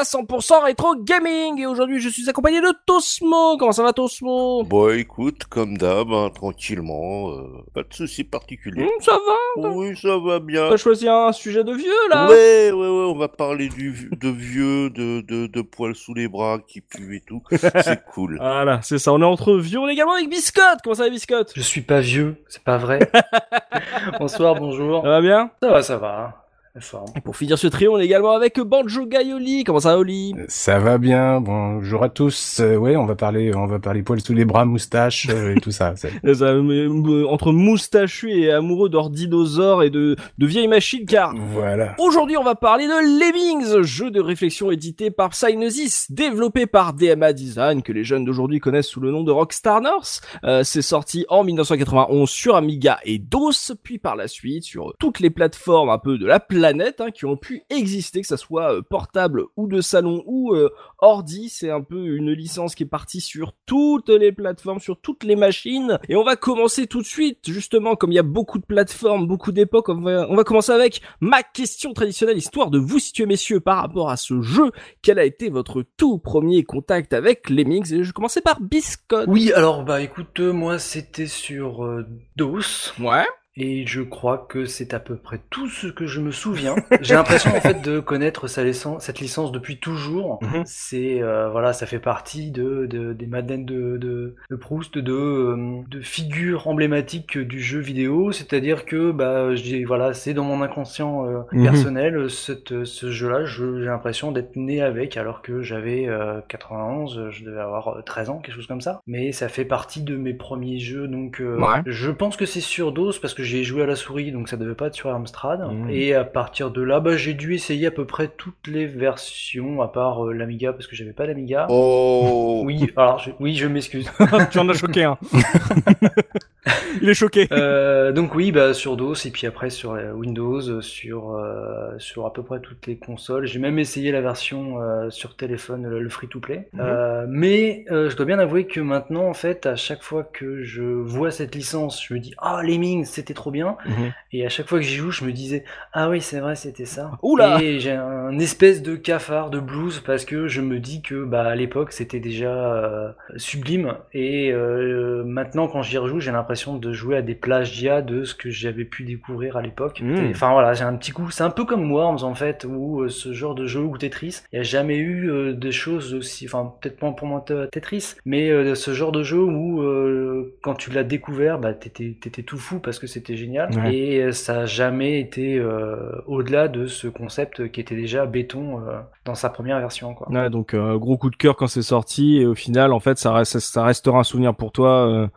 Podcast 100% rétro gaming. Et aujourd'hui, je suis accompagné de Tosmo. Comment ça va, Tosmo? Bon, écoute, comme d'hab, hein, tranquillement, euh, pas de soucis particuliers. Hum, Ça va Oui, ça va bien. T'as choisi un sujet de vieux là? Ouais, ouais, ouais, on va parler du, de vieux, de, de, de poils sous les bras qui puent et tout. C'est cool. Voilà, c'est ça. On est entre vieux. On est également avec Biscotte. Comment ça va, Biscotte? Je suis pas vieux, c'est pas vrai. Bonsoir, bonjour. Ça va bien? Ça va, ça va. Et pour finir ce trio, on est également avec Banjo Gaioli. Comment ça va, Oli? Ça va bien, bonjour à tous. Euh, ouais, on va parler, on va parler poils sous les bras, moustaches euh, et tout ça. Euh, ça, euh, euh, Entre moustachu et amoureux d'or dinosaures et de, de vieilles machines, car Voilà. Aujourd'hui, on va parler de Lemmings, jeu de réflexion édité par Psygnosis, développé par DMA Design, que les jeunes d'aujourd'hui connaissent sous le nom de Rockstar North. Euh, c'est sorti en 1991 sur Amiga et DOS, puis par la suite sur toutes les plateformes un peu de la planète hein, qui ont pu exister, que ça soit euh, portable ou de salon ou euh, ordi. C'est un peu une licence qui est partie sur toutes les plateformes, sur toutes les machines. Et on va commencer tout de suite, justement, comme il y a beaucoup de plateformes, beaucoup d'époques, on va, on va commencer avec ma question traditionnelle, histoire de vous situer, messieurs, par rapport à ce jeu. Quel a été votre tout premier contact avec Lemmings? Et je commençais par Biscotte. Oui, alors bah écoute, euh, moi c'était sur DOS. Ouais. Et je crois que c'est à peu près tout ce que je me souviens. J'ai l'impression en fait de connaître sa licence, cette licence depuis toujours. Mhm. C'est euh, voilà, ça fait partie de, de- des Madeleines de, de, de Proust, de, euh, de figures emblématiques du jeu vidéo. C'est-à-dire que bah j'ai voilà, c'est dans mon inconscient euh, Mhm. personnel cette, ce jeu-là. je- J'ai l'impression d'être né avec, alors que j'avais euh, 91, je devais avoir euh, 13 ans, quelque chose comme ça. Mais ça fait partie de mes premiers jeux, donc Ouais. je pense que c'est sur DOS parce que j'ai joué à la souris, donc ça devait pas être sur Amstrad. Mhm. Et à partir de là, bah, j'ai dû essayer à peu près toutes les versions, à part euh, l'Amiga, parce que j'avais pas d'Amiga. Oh, Oui, alors je, oui, je m'excuse. tu en as choqué un. Il est choqué. Euh, donc oui, bah, sur DOS et puis après sur euh, Windows, sur euh, sur à peu près toutes les consoles. J'ai même essayé la version euh, sur téléphone, le, le free-to-play. Mhm. Euh, mais je dois bien avouer que maintenant, en fait, à chaque fois que je vois cette licence, je me dis ah Lemmings, c'était trop bien. Mhm. Et à chaque fois que j'y joue, je me disais ah oui, c'est vrai, c'était ça. Oula Et j'ai un espèce de cafard de blues parce que je me dis que bah à l'époque c'était déjà sublime et maintenant quand j'y rejoue, j'ai l'impression de jouer à des plagiats de ce que j'avais pu découvrir à l'époque. Mm. Et, Enfin voilà, j'ai un petit coup, c'est un peu comme Worms en fait, ou euh, ce genre de jeu ou Tetris. Il n'y a jamais eu euh, des choses aussi, enfin peut-être pas pour moi te- Tetris, mais euh, ce genre de jeu où euh, quand tu l'as découvert, bah t'étais t'étais tout fou parce que c'était génial Ouais. et ça a jamais été au-delà de ce concept qui était déjà béton dans sa première version quoi. Ouais, donc gros coup de cœur quand c'est sorti et au final en fait ça reste ça restera un souvenir pour toi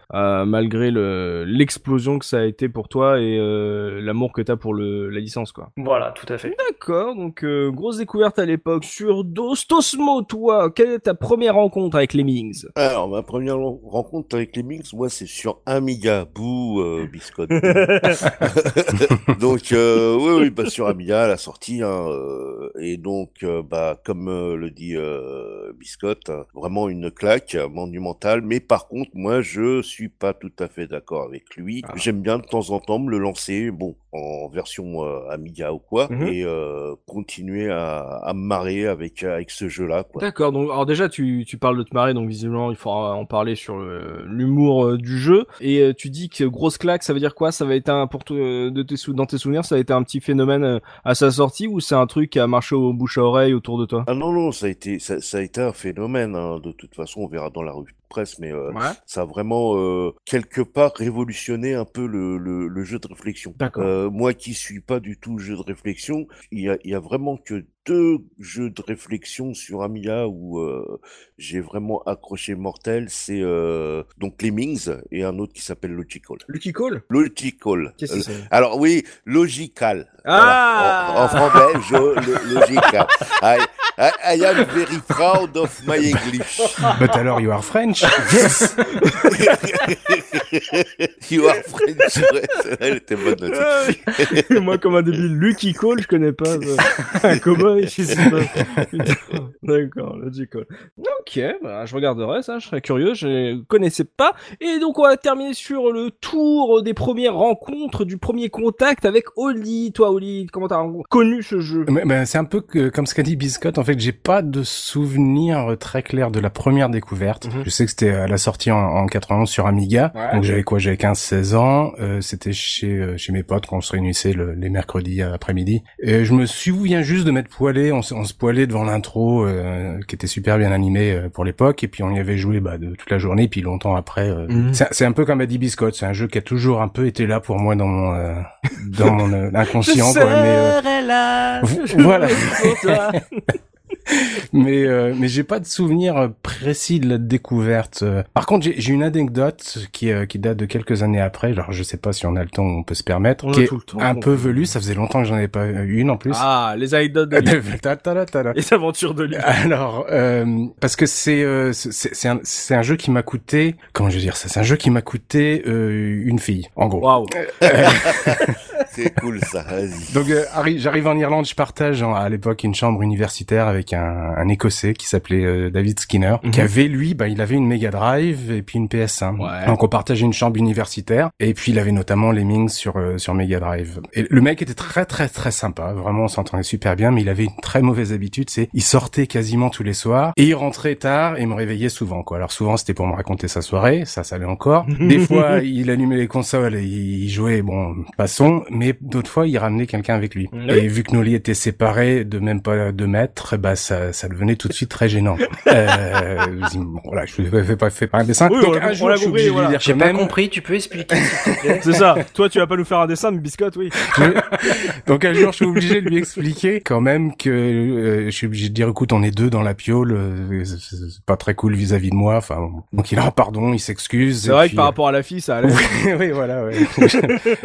malgré le l'explosion que ça a été pour toi et euh, l'amour que t'as pour le la licence quoi. Voilà, tout à fait. D'accord, donc euh, grosse découverte à l'époque sur DOS. Tosmo, toi, quelle est ta première rencontre avec Lemmings Alors, ma première ren- rencontre avec les Mix, moi, c'est sur Amiga. Bouh, euh, biscotte. donc, euh, oui, oui, bah, sur Amiga, à la sortie, hein, euh, et donc, euh, bah, comme euh, le dit euh, Biscotte, hein, vraiment une claque euh, monumentale. Mais par contre, moi, je suis pas tout à fait d'accord avec lui. Ah. J'aime bien de temps en temps me le lancer, bon, en version euh, Amiga ou quoi, Mhm. et euh, continuer à, à me marrer avec avec ce jeu-là. D'accord, donc alors déjà tu, tu parles de te marrer, donc visiblement il faudra en parler sur l'humour euh, du jeu. Et euh, tu dis que grosse claque, ça veut dire quoi? Ça va être un pour euh, de tes sou- dans tes souvenirs, ça a été un petit phénomène euh, à sa sortie ou c'est un truc qui a marché au bouche à oreille autour de toi? Ah non, non, ça a été, ça, ça a été un phénomène, hein. De toute façon, on verra dans la revue de presse, mais Ouais. ça a vraiment, quelque part, révolutionné un peu le, le, le jeu de réflexion. D'accord. Euh, moi qui suis pas du tout jeu de réflexion, il y a, y a vraiment que deux jeux de réflexion sur Amiga où euh, j'ai vraiment accroché mortel. C'est euh, donc Lemmings et un autre qui s'appelle Logical. Logical. Qu'est-ce que c'est? Alors oui, logical. Ah Voilà. en, en franglais, je, lo- logical. I, I, I am very proud of my English. But alors, you are French Yes. you are French. Elle était bonne. Moi, comme un débile, Lucky Call, je connais pas. ça. Cowboy, je sais Ok, bah, je regarderai ça, je serais curieux, je connaissais pas. Et donc, on va terminer sur le tour des premières rencontres, du premier contact avec Oli. Toi, Oli, comment t'as connu ce jeu? Mais- mais c'est un peu que, comme ce qu'a dit Biscotte, en fait, j'ai pas de souvenir très clair de la première découverte. Mhm. Je sais que c'était à la sortie en, en 91 sur Amiga. Ouais. Donc j'avais quoi? J'avais 15-16 ans. Euh, c'était chez euh, chez mes potes quand on se réunissait le- les mercredis après-midi. Et je me souviens juste de m'être poilé. On, se- on se poilait devant l'intro euh, qui était super bien animée euh, pour l'époque. Et puis on y avait joué bah, de toute la journée. Puis longtemps après. euh, Mhm. c'est- un peu comme a dit Biscotte. C'est un jeu qui a toujours un peu été là pour moi dans mon euh, dans mon euh, inconscient. quoi. Mais, euh, là. Vo- voilà. pour toi. mais euh, mais j'ai pas de souvenir euh, précis de la découverte. euh. Par contre, j'ai une anecdote qui euh, qui date de quelques années après. Alors je sais pas si on a le temps, on peut se permettre. On qui est tout le temps, un peu velue. Ça faisait longtemps que j'en avais pas eu une en plus. Ah, les anecdotes de ta. Les aventures de Oli. Alors, euh, parce que c'est euh, c'est c'est un, c'est un jeu qui m'a coûté, comment je veux dire ça, c'est un jeu qui m'a coûté euh, une fille, en gros. Waouh. C'est cool ça, vas-y. Donc euh, arri- j'arrive en Irlande, je partage en- à l'époque une chambre universitaire avec un, un écossais qui s'appelait euh, David Skinner, Mhm. qui avait lui, bah il avait une Mega Drive et puis une PS1. Ouais. Donc on partageait une chambre universitaire et puis il avait notamment Lemmings sur euh, sur Mega Drive. Et le mec était très très très sympa, vraiment on s'entendait super bien, mais il avait une très mauvaise habitude, c'est il sortait quasiment tous les soirs et il rentrait tard et me réveillait souvent quoi. Alors souvent c'était pour me raconter sa soirée, ça ça allait encore. Des fois il allumait les consoles et il jouait bon passons, mais d'autres fois il ramenait quelqu'un avec lui. Oui. Et vu que nos lits étaient séparés de même pas deux mètres, bah ça ça devenait tout de suite très gênant. euh, bon, voilà, je ne fais pas fait par un dessin. Oui, Donc on l'a- un jour je suis compris, obligé de lui voilà. dire J'ai pas même. compris, tu peux expliquer C'est ça. Toi, tu vas pas nous faire un dessin, mais biscotte, oui. Donc un jour, je suis obligé de lui expliquer quand même que euh, je suis obligé de dire, écoute, on est deux dans la piole, euh, c'est pas très cool vis-à-vis de moi. Enfin, bon. donc il a pardon, il s'excuse. C'est vrai que par rapport à la fille, ça allait. oui, oui, voilà. Ouais.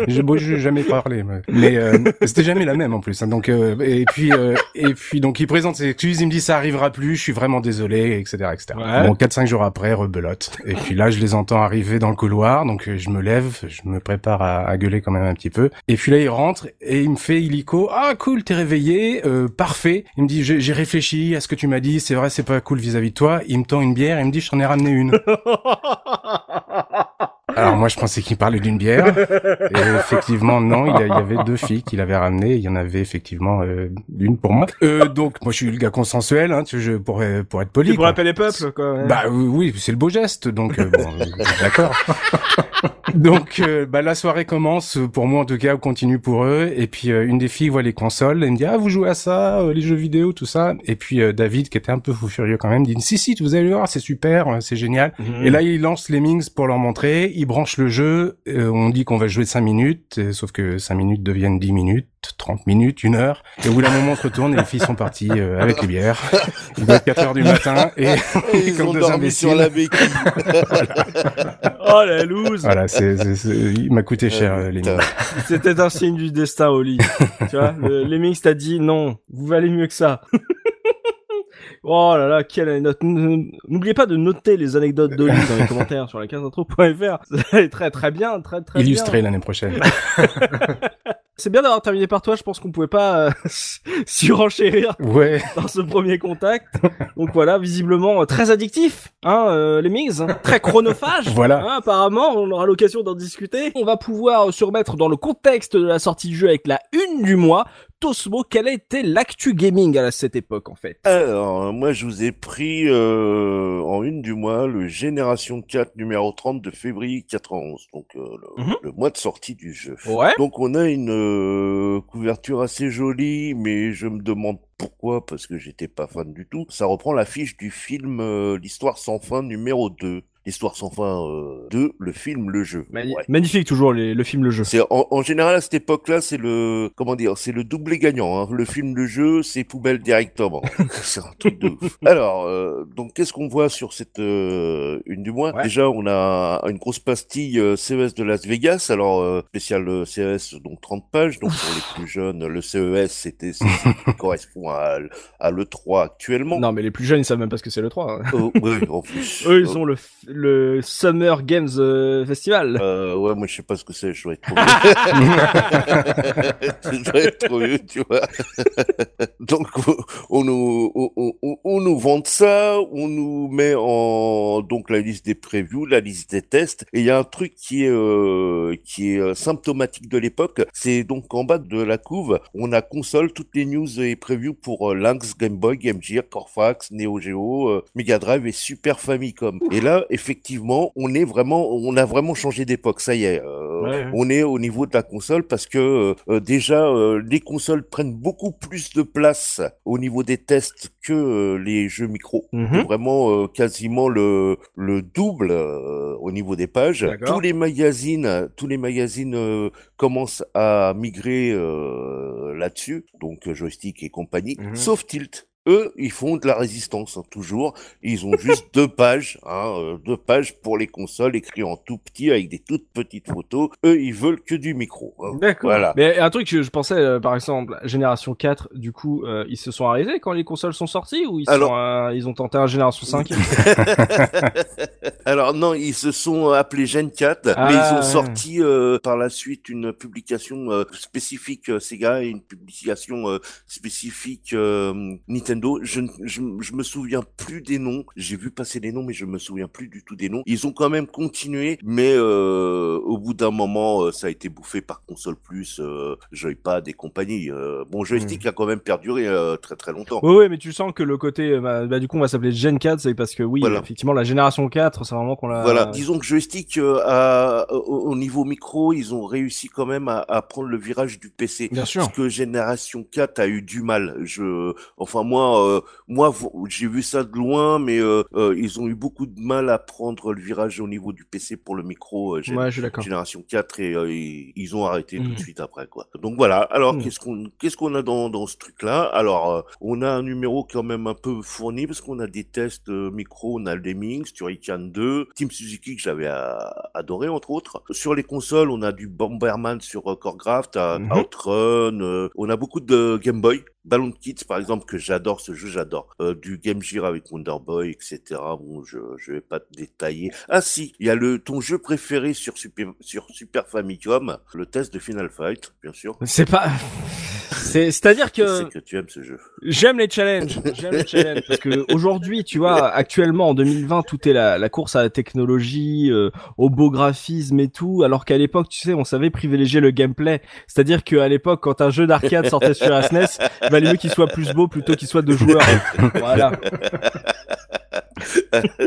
je bon, j'ai jamais parlé, mais, mais, euh, c'était jamais la même en plus. hein. donc euh, et puis euh, et puis donc il présente ses excuses, il me dit ça arrivera plus, je suis vraiment désolé, etc., etc. Ouais. Bon, quatre cinq jours après, rebelote. Et puis là, je les entends arriver dans le couloir, donc euh, je me lève, je me prépare à, à gueuler quand même un petit peu. Et puis là, il rentre et il me fait illico, ah cool, t'es réveillé, euh, parfait. Il me dit j'ai j'ai réfléchi à ce que tu m'as dit, c'est vrai, c'est pas cool vis-à-vis de toi. Il me tend une bière, il me dit je t'en ai ramené une. Alors moi je pensais qu'il parlait d'une bière. Et effectivement non, il y, avait deux filles qu'il avait ramenées. Il y en avait effectivement euh, une pour moi. Euh, donc moi je suis le gars consensuel, hein, tu je, pour pour être poli. Tu pour appeler les peuples, quoi. ouais. Bah oui, c'est le beau geste, donc euh, bon, d'accord. donc euh, bah la soirée commence pour moi en tout cas, on continue pour eux. Et puis euh, une des filles voit les consoles, elle me dit ah vous jouez à ça, euh, les jeux vidéo, tout ça. Et puis David qui était un peu fou furieux quand même dit si si vous allez voir c'est super, c'est génial. Mhm. Et là, il lance les Mings pour leur montrer. Il branche le jeu. on dit qu'on va jouer 5 minutes, sauf que 5 minutes deviennent 10 minutes, 30 minutes, une heure. Et au bout d'un moment, on se retourne et les filles sont parties euh, avec les bières. Il doit être 4 heures du matin et Ils comme ont deux dormi imbéciles. sur la béquille. Oh la loose voilà, c'est, c'est- c'est- il m'a coûté cher euh, les. C'était un signe du destin, Oli. tu vois, le, Lemmings t'a dit non, vous valez mieux que ça. oh là là, quelle anecdote. N'oubliez pas de noter les anecdotes d'Oli dans les commentaires sur la caseintro.fr. Ça est très très bien, très très Illustré bien. l'année prochaine. C'est bien d'avoir terminé par toi, je pense qu'on pouvait pas euh, surenchérir Ouais. dans ce premier contact. Donc voilà, visiblement euh, très addictif, hein, euh, les Mings, hein, très chronophage. Voilà. Hein, apparemment, on aura l'occasion d'en discuter. On va pouvoir euh, se remettre dans le contexte de la sortie du jeu avec la une du mois. Tosmo, quelle a été l'actu gaming à cette époque en fait? Alors, moi, je vous ai pris euh, en une du mois le Génération 4 numéro 30 de février 91, donc euh, le, Mhm. le mois de sortie du jeu. Ouais. Donc, on a une euh, couverture assez jolie, mais je me demande pourquoi, parce que j'étais pas fan du tout. Ça reprend l'affiche du film euh, L'Histoire sans fin numéro 2. L'histoire sans fin euh, de le film, le jeu. Mani- Ouais. Magnifique toujours les, le film, le jeu. C'est en, en général à cette époque-là, c'est le comment dire, c'est le doublé gagnant. Hein. Le film, le jeu, c'est poubelle directement. c'est un truc de ouf. Alors, euh, donc qu'est-ce qu'on voit sur cette euh, une du mois Ouais. Déjà, on a une grosse pastille euh, CES de Las Vegas. Alors euh, spécial euh, CES, donc 30 pages. Donc pour les plus jeunes, le CES, c'était ce qui correspond à, à le 3 actuellement. Non, mais les plus jeunes, ils savent même pas ce que c'est le 3. hein. Oh, oui, en plus. Eux, ils ont le, le Summer Games euh, Festival. Euh, ouais, moi je sais pas ce que c'est, je dois être trop vieux. je dois être trop vieux, tu vois. Donc on nous on, nous vend ça, on nous met en donc la liste des previews, la liste des tests et il y a un truc qui est euh, qui est symptomatique de l'époque, c'est donc en bas de la couve, on a console toutes les news et previews pour Lynx, Game Boy, Game Gear, Corfax, Neo Geo, Mega Drive et Super Famicom. Et là, effectivement, on est vraiment, on a vraiment changé d'époque. Ça y est, euh, Ouais, ouais. on est au niveau de la console parce que euh, euh, déjà euh, les consoles prennent beaucoup plus de place au niveau des tests que les jeux micro. Mhm. Vraiment quasiment le le double au niveau des pages. Tous les magazines, tous les magazines commencent à migrer là-dessus, donc joystick et compagnie, Mhm. sauf Tilt. Eux, ils font de la résistance, hein, toujours. Ils ont juste deux pages, hein, euh, deux pages pour les consoles, écrits en tout petit, avec des toutes petites photos. Eux, ils veulent que du micro. hein. D'accord. Voilà. Mais un truc que je pensais, euh, par exemple, Génération 4, du coup, euh, ils se sont arrêtés quand les consoles sont sorties ou ils, Alors- sont, euh, ils ont tenté un Génération 5 Alors non, ils se sont appelés Gen 4, Ah, mais ils ont sorti euh, par la suite une publication euh, spécifique Sega et une publication spécifique euh, Nintendo. Je, je, je me souviens plus des noms. J'ai vu passer les noms, mais je me souviens plus du tout des noms. Ils ont quand même continué, mais euh, au bout d'un moment, euh, ça a été bouffé par console plus, euh, Joypad et compagnie. Euh, bon, joystick Hmm. a quand même perduré très très longtemps. Oui, oui, mais tu sens que le côté, bah, bah, du coup, on va s'appeler Gen 4, c'est parce que oui, Voilà. effectivement, la Génération 4, c'est vraiment qu'on l'a... Voilà, disons que joystick au, au niveau micro, ils ont réussi quand même à, à prendre le virage du PC. Bien sûr. Parce que Génération 4 a eu du mal. Je, enfin moi, euh, moi, j'ai vu ça de loin, mais euh, euh, ils ont eu beaucoup de mal à prendre le virage au niveau du PC pour le micro. Ouais. Génération 4 et ils, ont arrêté tout de suite après quoi. Donc voilà. Alors Mhm. qu'est-ce qu'on qu'est-ce qu'on a dans dans ce truc là Alors on a un numéro quand même un peu fourni parce qu'on a des tests micro, on a le Lemmings, Turrican 2, Team Suzuki que j'avais adoré entre autres. Sur les consoles, on a du Bomberman sur Corecraft, à Mhm. Outrun, on a beaucoup de Game Boy. Ballon Kids, par exemple, que j'adore, ce jeu, j'adore. Euh, du Game Gear avec Wonder Boy, etc. Bon, je, je vais pas détailler. Ah si, il y a le, ton jeu préféré sur Super, sur Super Famicom, le test de Final Fight, bien sûr. C'est pas... C'est, c'est-à-dire que... que tu aimes ce jeu. J'aime les challenges, j'aime les challenges parce que aujourd'hui, tu vois, actuellement en 2020, tout est la, la course à la technologie, euh, au beau graphisme et tout, alors qu'à l'époque, tu sais, on savait privilégier le gameplay. C'est-à-dire qu'à l'époque, quand un jeu d'arcade sortait sur la SNES, il valait mieux qu'il soit plus beau plutôt qu'il soit de joueurs. Voilà.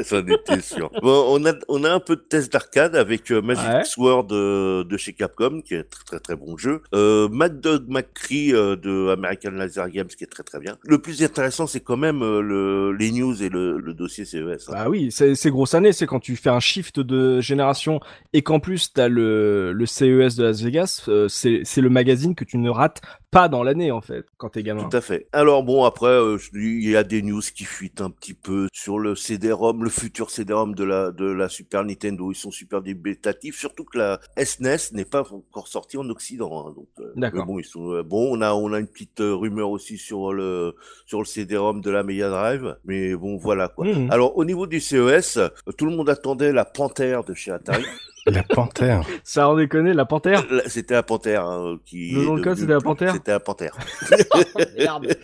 J'en étais sûr. Bon, on a, on a un peu de test d'arcade avec euh, Magic Ouais. Sword de, de chez Capcom, qui est très très très bon jeu. Euh, Mad Dog McCree euh, de American Laser Games, qui est très très bien. Le plus intéressant, c'est quand même euh, le, les news et le, le dossier CES. hein. Bah oui, c'est, grosse année, c'est quand tu fais un shift de génération et qu'en plus t'as le, le CES de Las Vegas, euh, c'est le magazine que tu ne rates pas dans l'année en fait, quand t'es gamin. Tout à fait. Alors bon, après, euh, il y a des news qui fuitent un petit peu sur le CD-ROM, le futur CD-ROM de la de la Super Nintendo. Ils sont super débutatifs, surtout que la SNES n'est pas encore sortie en Occident. hein, donc, euh, bon, ils sont euh, bon. On a on a une petite rumeur aussi sur le sur le CD-ROM de la Mega Drive, mais bon, voilà quoi. Mhm. Alors au niveau du CES, tout le monde attendait la Panthère de chez Atari. La panthère. Ça en déconne, la panthère c'était la Panthère hein, qui. Le nom de code, c'était la Panthère C'était la Panthère. Merde.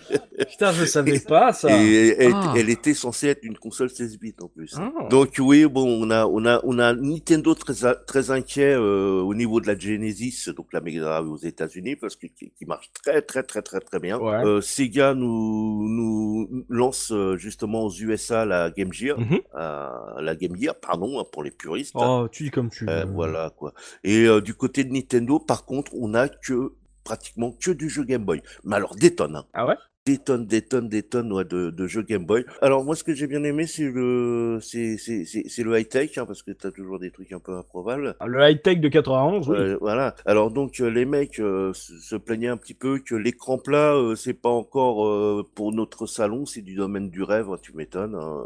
Putain, je savais pas ça. Et elle, Ah. elle était censée être une console 16 bits en plus. Ah. Donc oui, bon, on a, on a, on a Nintendo très, très inquiet euh, au niveau de la Genesis, donc la Mega Drive aux États-Unis, parce que qui, qui marche très, très, très, très, très bien. Ouais. Euh, Sega nous, nous lance euh, justement aux USA la Game Gear, Mhm. euh, la Game Gear, pardon, hein, pour les puristes. Oh, tu dis comme tu Euh, veux. voilà quoi. Et euh, du côté de Nintendo, par contre, on a que pratiquement que du jeu Game Boy. Mais alors détonne. hein. Ah ouais? Des tonnes, des tonnes, des tonnes ouais, de, de jeux Game Boy. Alors moi, ce que j'ai bien aimé, c'est le, c'est, c'est, c'est, c'est le high tech, hein, parce que t'as toujours des trucs un peu improbables. Ah, Le high-tech de 91, oui. Euh, voilà. Alors donc euh, les mecs euh, se plaignaient un petit peu que l'écran plat euh, c'est pas encore euh, pour notre salon, c'est du domaine du rêve. hein, tu m'étonnes. hein,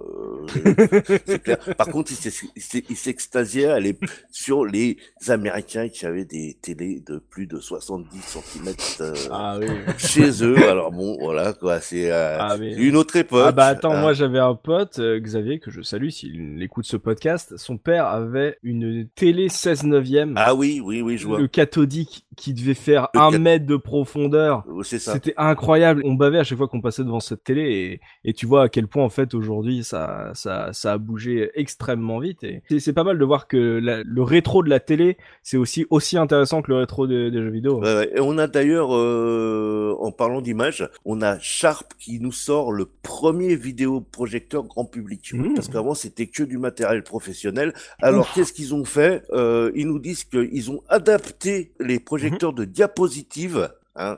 c'est clair. Par contre, ils s'ex- ils s'ex- ils s'extasiaient à les- sur les Américains qui avaient des télés de plus de 70 cm Ah oui. chez eux. Alors bon, voilà quoi. C'est euh, Ah, mais- une autre époque. Ah bah attends, hein. moi j'avais un pote, euh, Xavier, que je salue s'il écoute ce podcast. Son père avait une télé 16 neuvième, Ah oui, oui, oui, je vois. le cathodique, qui devait faire Le un cat- mètre de profondeur. C'est ça. C'était incroyable. On bavait à chaque fois qu'on passait devant cette télé et, et tu vois à quel point en fait aujourd'hui ça, ça, ça a bougé extrêmement vite. Et c'est- pas mal de voir que la- le rétro de la télé c'est aussi aussi intéressant que le rétro des, des jeux vidéo. Ouais, ouais. Et on a d'ailleurs, euh, en parlant d'image, on a Sharp qui nous sort le premier vidéoprojecteur grand public. Mmh. Parce qu'avant, c'était que du matériel professionnel. Alors, qu'est-ce qu'ils ont fait? Euh, Ils nous disent qu'ils ont adapté les projecteurs de diapositives hein,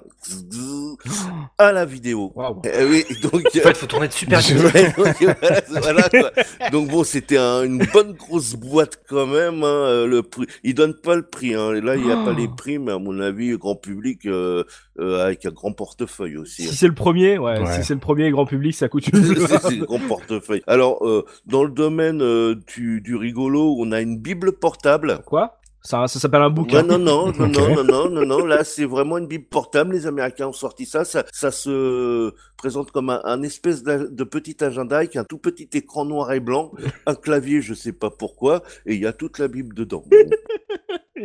à la vidéo. Waouh. Eh oui, donc... En fait, faut tourner de super vite. Donc, voilà, voilà, quoi. Donc bon, c'était un- une bonne grosse boîte quand même. Hein, euh, le prix, ils donnent pas le prix. Hein. Là, il y a pas Oh. les prix, mais à mon avis, grand public euh, euh, avec un grand portefeuille aussi. Si c'est le premier, ouais, Ouais. si c'est le premier grand public, ça coûte une C'est c'est un grand portefeuille. Alors, euh, dans le domaine euh, du, du rigolo, on a une bible portable. Quoi? Ça, ça s'appelle un bouquin. Ouais, non, non, non, Ok. non, non, non, non, non, là, c'est vraiment une bible portable. Les Américains ont sorti ça. Ça, ça se présente comme un, un espèce de petit agenda avec un tout petit écran noir et blanc, un clavier, je sais pas pourquoi, et il y a toute la bible dedans.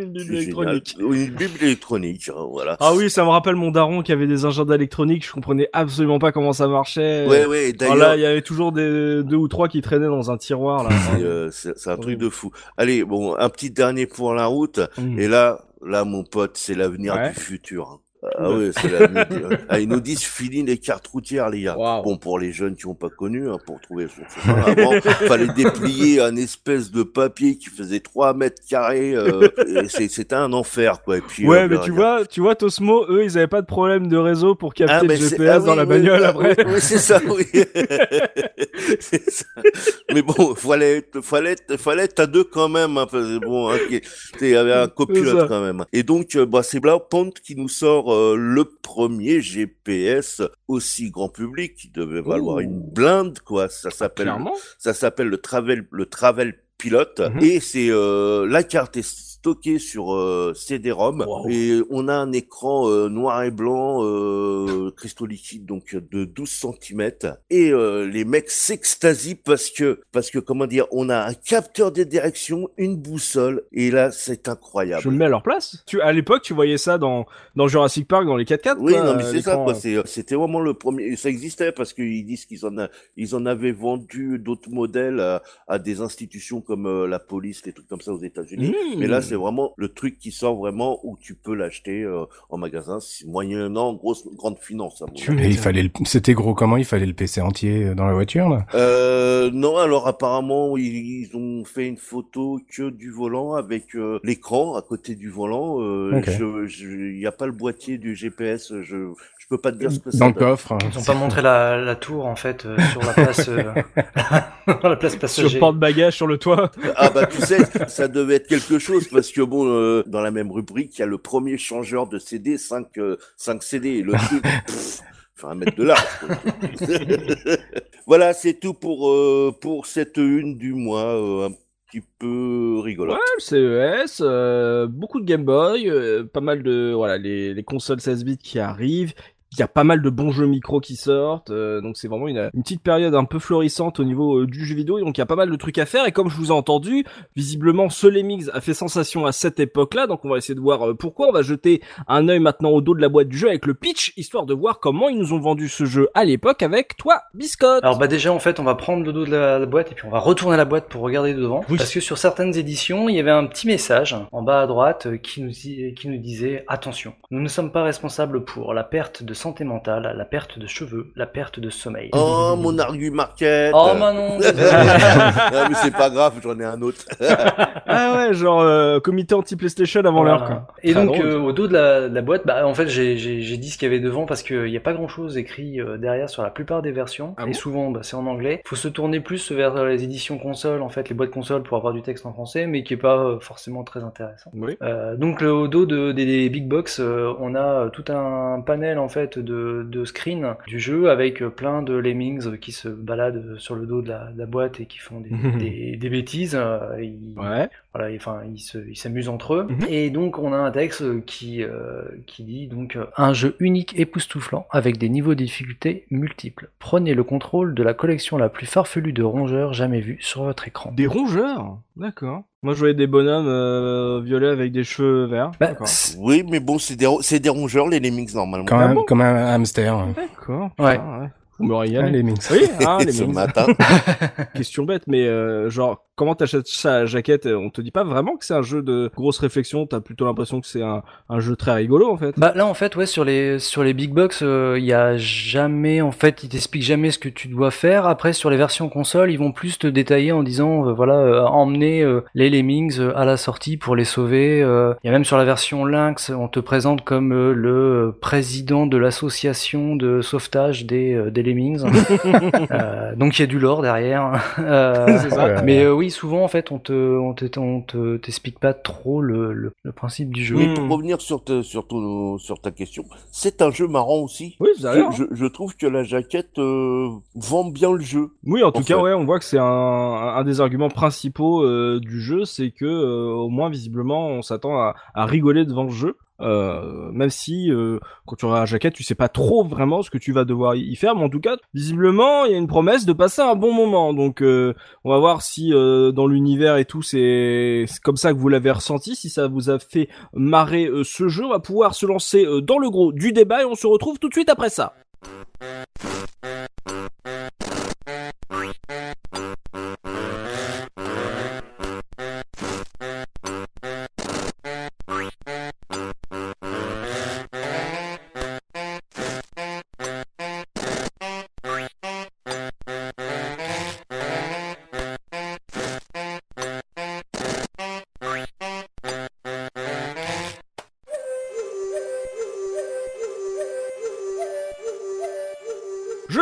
Une bible électronique. Une bible électronique, hein, voilà. Ah oui, ça me rappelle mon daron qui avait des agendas électroniques. Je comprenais absolument pas comment ça marchait. Ouais, ouais, Alors là, d'ailleurs, il y avait toujours des deux ou trois qui traînaient dans un tiroir là. c'est euh, c'est- c'est un truc de fou. Allez, bon, un petit dernier pour la route. Mm. Et là, là, mon pote, c'est l'avenir Ouais. du futur. Ah ouais, c'est du- Ah, ils nous disent fini les cartes routières, les gars. Bon, pour les jeunes qui n'ont pas connu, hein, pour trouver son chemin, avant, fallait déplier un espèce de papier qui faisait 3 mètres carrés. Euh, C'était un enfer, quoi. Et puis, Ouais, euh, mais tu vois, tu vois, Tosmo, eux, ils avaient pas de problème de réseau pour capter Ah, le GPS ah dans oui, la oui, bagnole oui, après. oui, oui, c'est ça, oui. Ça. Mais bon, fallait être, fallait être, fallait être à deux quand même, hein, bon, hein, il y avait un copilote quand même. Et donc, euh, bah, c'est Blaupont qui nous sort euh, le premier GPS aussi grand public qui devait valoir une blinde, quoi. Ça s'appelle, Clairement. ça s'appelle le Travel, le Travel Pilote. Mhm. Et c'est euh, la carte est stockée sur euh, CD-ROM Wow. et on a un écran euh, noir et blanc euh, cristaux liquides donc de 12 cm et les mecs s'extasient parce que parce que comment dire on a un capteur de direction une boussole et là c'est incroyable Je me mets à leur place. Tu, à l'époque, tu voyais ça dans, dans Jurassic Park, dans les 4x4. oui, quoi, non, mais c'est ça, quoi. c'était vraiment le premier. Ça existait parce qu'ils disent qu'ils en, a, ils en avaient vendu d'autres modèles à, à des institutions comme la police, des trucs comme ça aux États-Unis. Mmh. Mais là, c'est vraiment le truc qui sort vraiment où tu peux l'acheter euh, en magasin, moyennant grosse grande finance. Tu. Et il fallait le... C'était gros comment? Il fallait le PC entier euh, dans la voiture, là? Euh, non, alors apparemment ils, ils ont fait une photo que du volant avec euh, l'écran à côté du volant. Euh, Ok. je, je, il y a pas le boîtier du GPS. Je peux pas te dire ce que ça Dans le coffre. hein. Ils ont pas montré la, la tour en fait euh, sur la place, euh, la place Sur passager. porte-bagages sur le toit. Ah bah tu sais, ça devait être quelque chose parce que bon, euh, dans la même rubrique, il y a le premier changeur de CD, 5, 5 CD, et le truc, pff, fait un mètre de large. voilà, c'est tout pour euh, pour cette une du mois, euh, un petit peu rigolo. Ouais, le CES, euh, beaucoup de Game Boy, euh, pas mal de voilà les, les consoles 16 bits qui arrivent. Il y a pas mal de bons jeux micro qui sortent, euh, donc c'est vraiment une, une petite période un peu florissante au niveau euh, du jeu vidéo, donc il y a pas mal de trucs à faire, et comme je vous ai entendu, visiblement ce Lemmings a fait sensation à cette époque-là, donc on va essayer de voir euh, pourquoi, on va jeter un œil maintenant au dos de la boîte du jeu avec le pitch, histoire de voir comment ils nous ont vendu ce jeu à l'époque avec toi, Biscotte. Alors bah déjà en fait on va prendre le dos de la, la boîte et puis on va retourner la boîte pour regarder devant. Oui. parce que sur certaines éditions il y avait un petit message en bas à droite euh, qui nous, qui nous disait attention nous ne sommes pas responsables pour la perte de santé mentale, la perte de cheveux, la perte de sommeil. Oh, mon argu market. Oh Manon Ah, mais c'est pas grave, j'en ai un autre. ah ouais, genre euh, comité anti-PlayStation avant Voilà. l'heure, quoi. Et Très donc euh, au dos de la, de la boîte, bah en fait j'ai dit ce qu'il y avait devant parce qu'il n'y a pas grand chose écrit euh, derrière sur la plupart des versions Ah et bon souvent bah, c'est en anglais. Faut se tourner plus vers les éditions consoles en fait, les boîtes consoles pour avoir du texte en français, mais qui est pas euh, forcément très intéressant. Oui. Euh, donc le, au dos de, des, des big box, euh, on a tout un panel en fait de, de screen du jeu avec plein de lemmings qui se baladent sur le dos de la, de la boîte et qui font des, des, des bêtises. euh, ils- Ouais. Voilà, et, enfin, ils se- ils s'amusent entre eux. Mhm. Et donc, on a un texte qui, euh, qui dit donc euh, un jeu unique époustouflant avec des niveaux de difficulté multiples. Prenez le contrôle de la collection la plus farfelue de rongeurs jamais vue sur votre écran. Des rongeurs? D'accord. Moi, je voyais des bonhommes euh, violets avec des cheveux verts. Bah, Oui, mais bon, c'est des, c'est des rongeurs, les Lemmings, normalement. Comme, Ah bon comme un hamster. hein. D'accord. Ouais. putain, ouais. Vous me Ah, les Lemmings. Oui, ah, les Ce matin. Question bête, mais euh, genre, comment t'achètes sa jaquette On te dit pas vraiment que c'est un jeu de grosse réflexion, t'as plutôt l'impression que c'est un, un jeu très rigolo, en fait. Bah là en fait ouais sur les sur les big box il y a jamais en fait ils t'expliquent jamais ce que tu dois faire après sur les versions console ils vont plus te détailler en disant euh, voilà euh, emmener euh, les lemmings euh, à la sortie pour les sauver euh, il y a même sur la version Lynx on te présente comme euh, le président de l'association de sauvetage des euh, des lemmings Euh, donc il y a du lore derrière Euh, C'est ça. Mais euh, oui souvent en fait on te on te on te t'explique pas trop le, le le principe du jeu Mais Hmm. pour revenir sur, ta- sur, ton- sur ta question, c'est un jeu marrant aussi. Oui. Je, je, je trouve que la jaquette euh, vend bien le jeu. Oui, en tout cas, ouais, on voit que c'est un, un des arguments principaux euh, du jeu, c'est que euh, au moins visiblement, on s'attend à, à rigoler devant le jeu. Euh, même si euh, quand tu auras la jaquette, tu sais pas trop vraiment ce que tu vas devoir y faire, mais en tout cas, visiblement, il y a une promesse de passer un bon moment. Donc, euh, on va voir si euh, dans l'univers et tout, c'est c'est comme ça que vous l'avez ressenti, si ça vous a fait marrer euh, ce jeu. On va pouvoir se lancer euh, dans le gros du débat et on se retrouve tout de suite après ça.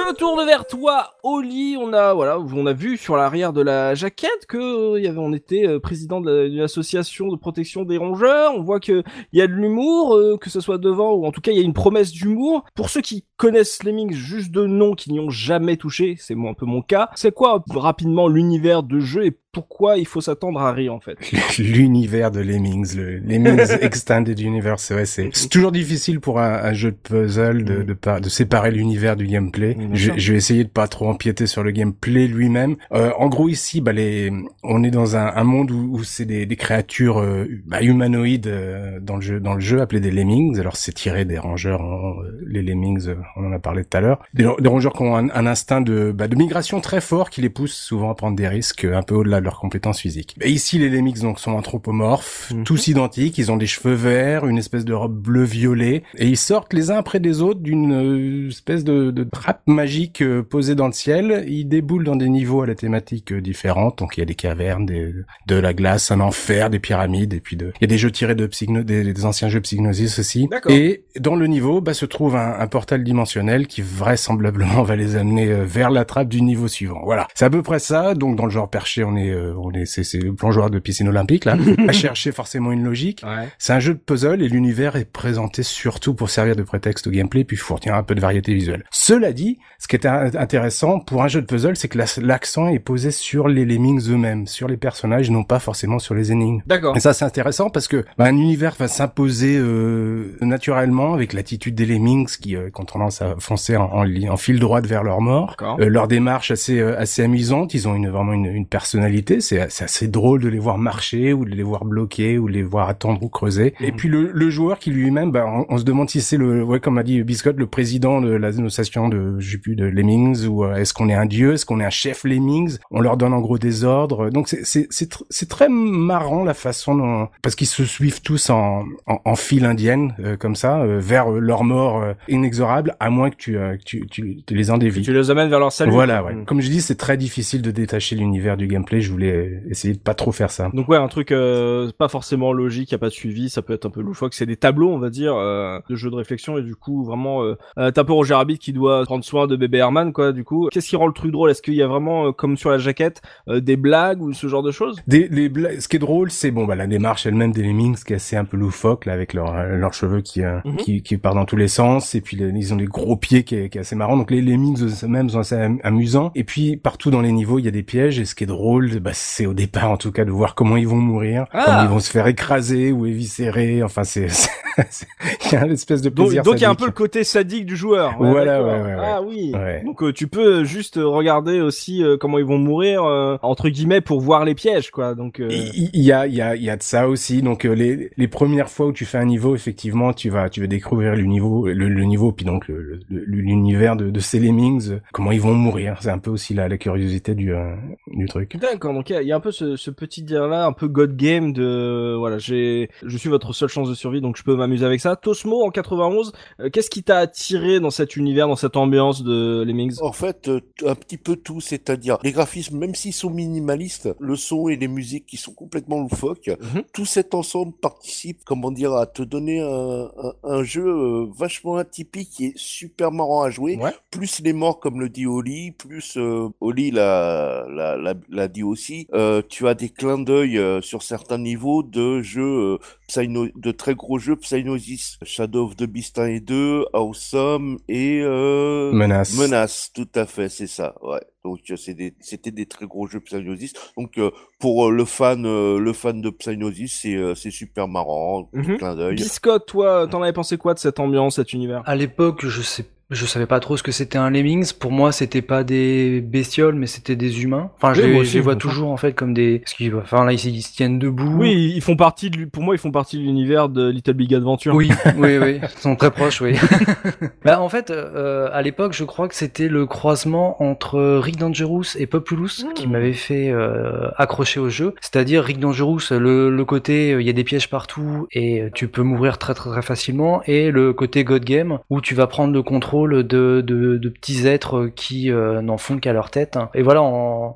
Me tourne vers toi, Oli. On a voilà, on a vu sur l'arrière de la jaquette que euh, il y avait, on était euh, président d'une association de protection des rongeurs. On voit que il y a de l'humour, euh, que ce soit devant ou en tout cas il y a une promesse d'humour. Pour ceux qui connaissent Lemmings juste de nom, qui n'y ont jamais touché, c'est moi un peu mon cas. C'est quoi rapidement l'univers de jeu et pourquoi il faut s'attendre à rire en fait? L'univers de Lemmings, le Lemmings Extended Universe, ouais, c'est toujours difficile pour un, un jeu de puzzle de, de, par- de séparer l'univers du gameplay. Je, vais essayer de pas trop empiéter sur le gameplay lui-même. Euh, en gros, ici, bah, les, on est dans un, un monde où, où c'est des, des créatures euh, bah, humanoïdes euh, dans le jeu, dans le jeu appelées des Lemmings. Alors, c'est tiré des rangeurs, en- euh, les Lemmings, on en a parlé tout à l'heure. Des, des rangeurs qui ont un, un instinct de, bah, de migration très fort qui les pousse souvent à prendre des risques un peu au-delà de leurs compétences physiques. Et ici, les Lemmings donc sont anthropomorphes, Mhm. tous identiques. Ils ont des cheveux verts, une espèce de robe bleu-violet, et ils sortent les uns après des autres d'une espèce de, de trappe magique euh, posée dans le ciel. Ils déboulent dans des niveaux à la thématique euh, différente. Donc il y a des cavernes, des, de la glace, un enfer, des pyramides, et puis de, il y a des jeux tirés de Psygno, des, des anciens jeux Psygnosis aussi. Et dans le niveau, bah, se trouve un, un portal dimensionnel qui vraisemblablement va les amener euh, vers la trappe du niveau suivant. Voilà, c'est à peu près ça. Donc dans le genre perché, on est, euh, on est, c'est, c'est le plongeoir de piscine olympique là, à chercher forcément une logique. Ouais. C'est un jeu de puzzle et l'univers est présenté surtout pour servir de prétexte au gameplay puis fournir un peu de variété visuelle. Cela dit, ce qui est in- pour un jeu de puzzle, c'est que la- l'accent est posé sur les lemmings eux-mêmes, sur les personnages, non pas forcément sur les énigmes. D'accord. Et ça, c'est intéressant parce que bah, un univers va s'imposer euh, naturellement avec l'attitude des lemmings qui, euh, qui ont tendance à foncer en, en, en fil droit vers leur mort. Euh, leur démarche assez euh, assez amusante. Ils ont une vraiment une, une personnalité. C'est assez drôle de les voir marcher ou de les voir bloquer ou de les voir attendre ou creuser. Et Mhm. puis le, le joueur qui lui-même, bah, on, on se demande si c'est le ouais comme a dit Biscotte, le président de l'association de je sais plus de Lemmings ou est-ce qu'on est un dieu, est-ce qu'on est un chef Lemmings On leur donne en gros des ordres. Donc c'est c'est c'est, c'est très marrant la façon dont parce qu'ils se suivent tous en en, en file indienne comme ça vers leur mort inexorable à moins que tu que tu, tu, tu les en dévies. Tu les amènes vers leur salut. Voilà, ouais. Comme je dis, c'est très difficile de détacher l'univers du gameplay. Je voulais essayer de pas trop faire ça. Donc ouais, un truc euh, pas forcément logique, y a pas de suivi, ça peut être un peu loufoque. C'est des tableaux, on va dire, euh, de jeux de réflexion et du coup vraiment, euh, euh t'as un peu Roger Rabbit qui doit prendre soin de bébé Herman, quoi. Du coup, qu'est-ce qui rend le truc drôle? Est-ce qu'il y a vraiment, comme sur la jaquette, des blagues ou ce genre de choses? Des les blagues. Ce qui est drôle, c'est bon, bah la démarche elle-même des Lemmings qui est assez un peu loufoque là avec leurs leurs cheveux qui, mhm. qui qui partent dans tous les sens et puis ils ont des gros pieds qui est, qui est assez marrant. Donc les Lemmings eux-mêmes sont assez amusants. Et puis partout dans les niveaux, il y a des pièges et ce qui est drôle, bah, c'est au départ en tout cas de voir comment ils vont mourir, ah. comment ils vont se faire écraser ou éviscérer. Enfin, c'est il y a une espèce de plaisir. Donc, il y a un peu le côté sadique du joueur. voilà, ouais, ouais, Ah oui. Donc euh, tu peux juste regarder aussi euh, comment ils vont mourir euh, entre guillemets pour voir les pièges, quoi. Donc il y, a il y a il y a de ça aussi. Donc les les premières fois où tu fais un niveau, effectivement, tu vas tu vas découvrir le niveau le, niveau puis donc l'univers de, de ces lemmings, comment ils vont mourir. C'est un peu aussi la, la curiosité du du truc. D'accord. Donc il y, a un peu ce, ce petit dire là, un peu God Game de voilà, j'ai je suis votre seule chance de survie, donc je peux m'amuser avec ça. Tosmo en 91, euh, qu'est-ce qui t'a attiré dans cet univers, dans cette ambiance de Lemmings En fait, euh, un petit peu tout, c'est-à-dire les graphismes, même s'ils sont minimalistes, le son et les musiques qui sont complètement loufoques, mhm. tout cet ensemble participe, comment dire, à te donner un, un, jeu euh, vachement atypique est super marrant à jouer. Plus les morts, comme le dit Oli, plus Oli l'a, l'a, l'a, dit aussi, tu as des clins d'œil sur certains niveaux de jeux de très gros jeux Psygnosis, Shadow of the Beast 1 et 2, Awesome et euh... Menace. Menace, tout à fait, c'est ça. Ouais. Donc euh, c'était des très gros jeux Psygnosis. Donc euh, pour euh, le fan le fan de Psygnosis, c'est c'est super marrant, mm clin d'œil. Biscotte, toi, t'en avais pensé quoi de cette ambiance, cet univers? À l'époque, je sais je savais pas trop ce que c'était un lemmings. Pour moi, c'était pas des bestioles, mais c'était des humains. Enfin, je, les vois toujours en fait comme des. Enfin, là, ils, se tiennent debout. Oui, ils font partie de. Pour moi, ils font partie de l'univers de Little Big Adventure. Oui, oui, oui. Ils sont très proches, oui. bah, en fait, euh, à l'époque, je crois que c'était le croisement entre Rick Dangerous et Populous qui hmm. m'avait fait euh, accrocher au jeu. C'est-à-dire Rick Dangerous, le, le côté euh, il y a des pièges partout et tu peux mourir très très très facilement, et le côté God Game où tu vas prendre le contrôle de, de, petits êtres qui euh, n'en font qu'à leur tête. Et voilà,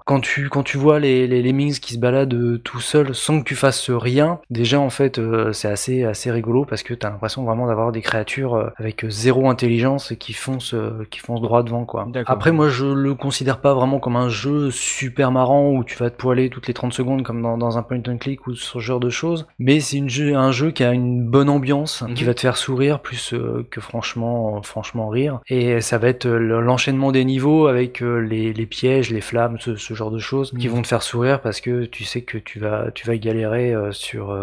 quand, tu, quand tu vois les, les lemmings qui se baladent euh, tout seuls sans que tu fasses rien, déjà en fait euh, c'est assez, assez rigolo parce que t'as l'impression vraiment d'avoir des créatures avec zéro intelligence qui foncent, qui foncent droit devant quoi. Après moi je le considère pas vraiment comme un jeu super marrant où tu vas te poiler toutes les 30 secondes comme dans, un point and click ou ce genre de choses, mais c'est jeu, un jeu qui a une bonne ambiance, qui mhm. va te faire sourire plus que franchement, franchement rire. Et ça va être euh, l'enchaînement des niveaux avec euh, les, pièges, les flammes, ce, genre de choses qui mm. vont te faire sourire parce que tu sais que tu vas, tu vas galérer euh, sur,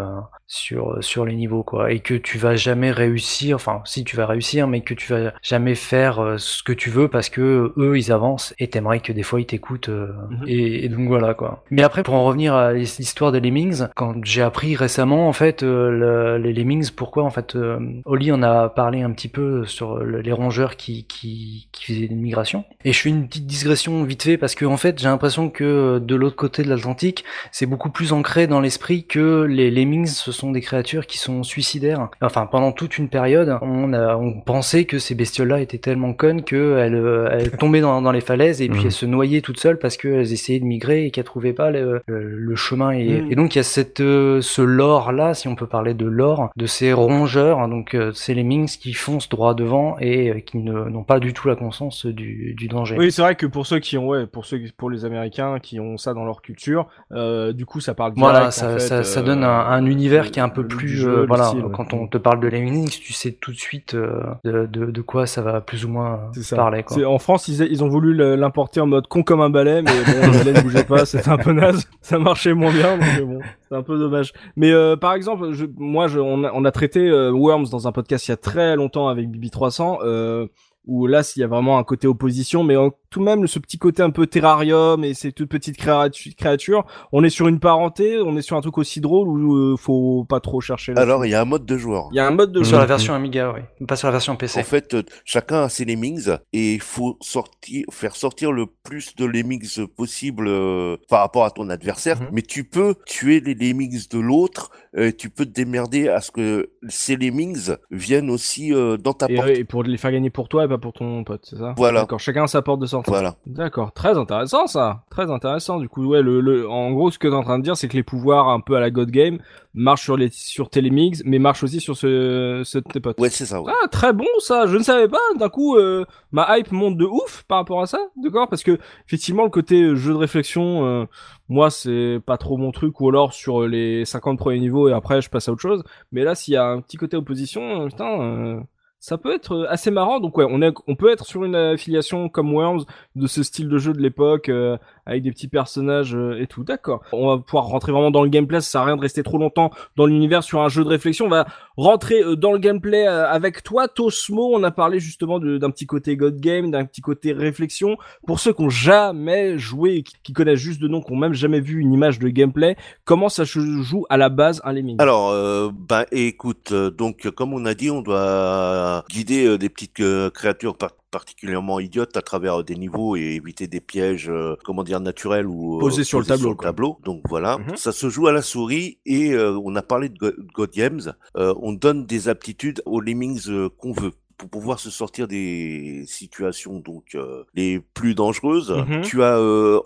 sur, sur les niveaux, quoi. Et que tu vas jamais réussir, enfin, si tu vas réussir, mais que tu vas jamais faire ce que tu veux parce que eux, ils avancent et t'aimerais que des fois ils t'écoutent. Mm-hmm. et, donc voilà, quoi. Mais après, pour en revenir à l'histoire des Lemmings, quand j'ai appris récemment, en fait, les Lemmings, pourquoi, en fait, Oli en a parlé un petit peu sur les rongeurs qui, qui, qui faisait une migration. Et je fais une petite digression vite fait parce que en fait j'ai l'impression que de l'autre côté de l'Atlantique c'est beaucoup plus ancré dans l'esprit que les lemmings ce sont des créatures qui sont suicidaires. Enfin pendant toute une période on, a, on pensait que ces bestioles là étaient tellement connes qu'elles elles tombaient dans, dans les falaises et puis mhm. elles se noyaient toutes seules parce qu'elles essayaient de migrer et qu'elles trouvaient pas le, le, chemin. Et, mhm. et, donc il y a cette, ce lore là si on peut parler de lore de ces rongeurs hein, donc euh, ces lemmings qui foncent droit devant et euh, qui n'ont pas du tout la conscience du, du danger. Oui, c'est vrai que pour ceux qui ont, ouais, pour ceux, pour les Américains qui ont ça dans leur culture, euh, du coup, ça parle direct, Voilà, ça, ça, ça, donne un, un euh, univers qui est un peu plus, euh, voilà, quand on te parle de Lemmings, tu sais tout de suite euh, de, de, de, quoi ça va plus ou moins parler. Quoi. En France, ils, ils ont voulu l'importer en mode con comme un balai, mais bon, le balai ne bougeait pas, c'était un peu naze, ça marchait moins bien, donc bon. C'est un peu dommage. Mais euh, par exemple, je, moi, je, on, a, on, a, traité Worms dans un podcast il y a très longtemps avec Bibi 300. Euh, où là, s'il y a vraiment un côté opposition, mais tout de même ce petit côté un peu terrarium et ces toutes petites créatures. On est sur une parenté, on est sur un truc aussi drôle où euh, faut pas trop chercher. Alors il y a un mode de joueur. Il y a un mode de sur la version Amiga, oui, pas sur la version PC. En fait, euh, chacun a ses lemmings et il faut sortir, faire sortir le plus de lemmings possible euh, par rapport à ton adversaire. Mhm. Mais tu peux tuer les lemmings de l'autre. tu peux te démerder à ce que ces lemmings viennent aussi dans ta porte. Et pour les faire gagner pour toi et pas pour ton pote, c'est ça? Voilà. D'accord. Chacun a sa porte de sortie. Voilà. D'accord. Très intéressant ça. Très intéressant. Du coup, ouais, le, le... en gros, ce que t'es en train de dire, c'est que les pouvoirs un peu à la God Game marchent sur les sur Telemix, mais marchent aussi sur ce, ce tes potes. Ouais, c'est ça. Ouais. Ah, très bon ça. Je ne savais pas. D'un coup, euh, ma hype monte de ouf par rapport à ça. D'accord? Parce que effectivement, le côté euh, jeu de réflexion, euh, moi, c'est pas trop mon truc. Ou alors sur les 50 premiers niveaux et après, je passe à autre chose. Mais là, s'il y a un petit côté opposition, putain ça peut être euh, assez marrant. Donc ouais, on, peut être sur une affiliation comme Worms de ce style de jeu de l'époque euh, avec des petits personnages euh, et tout. D'accord. On va pouvoir rentrer vraiment dans le gameplay. Ça sert à rien de rester trop longtemps dans l'univers sur un jeu de réflexion. On va rentrer dans le gameplay avec toi, Tosmo. On a parlé justement d'un petit côté God Game, d'un petit côté réflexion. Pour ceux qui ont jamais joué, qui connaissent juste de nom, qui ont même jamais vu une image de gameplay, comment ça se joue à la base un Lemming Alors, bah écoute, donc comme on a dit, on doit guider euh, des petites euh, créatures particulièrement idiotes à travers des niveaux et éviter des pièges, euh, comment dire, naturels ou posés sur, le tableau, tableau. Donc voilà, mhm. ça se joue à la souris et on a parlé de God Games. on donne des aptitudes aux lemmings qu'on veut pour pouvoir se sortir des situations donc les plus dangereuses. Mhm. Tu as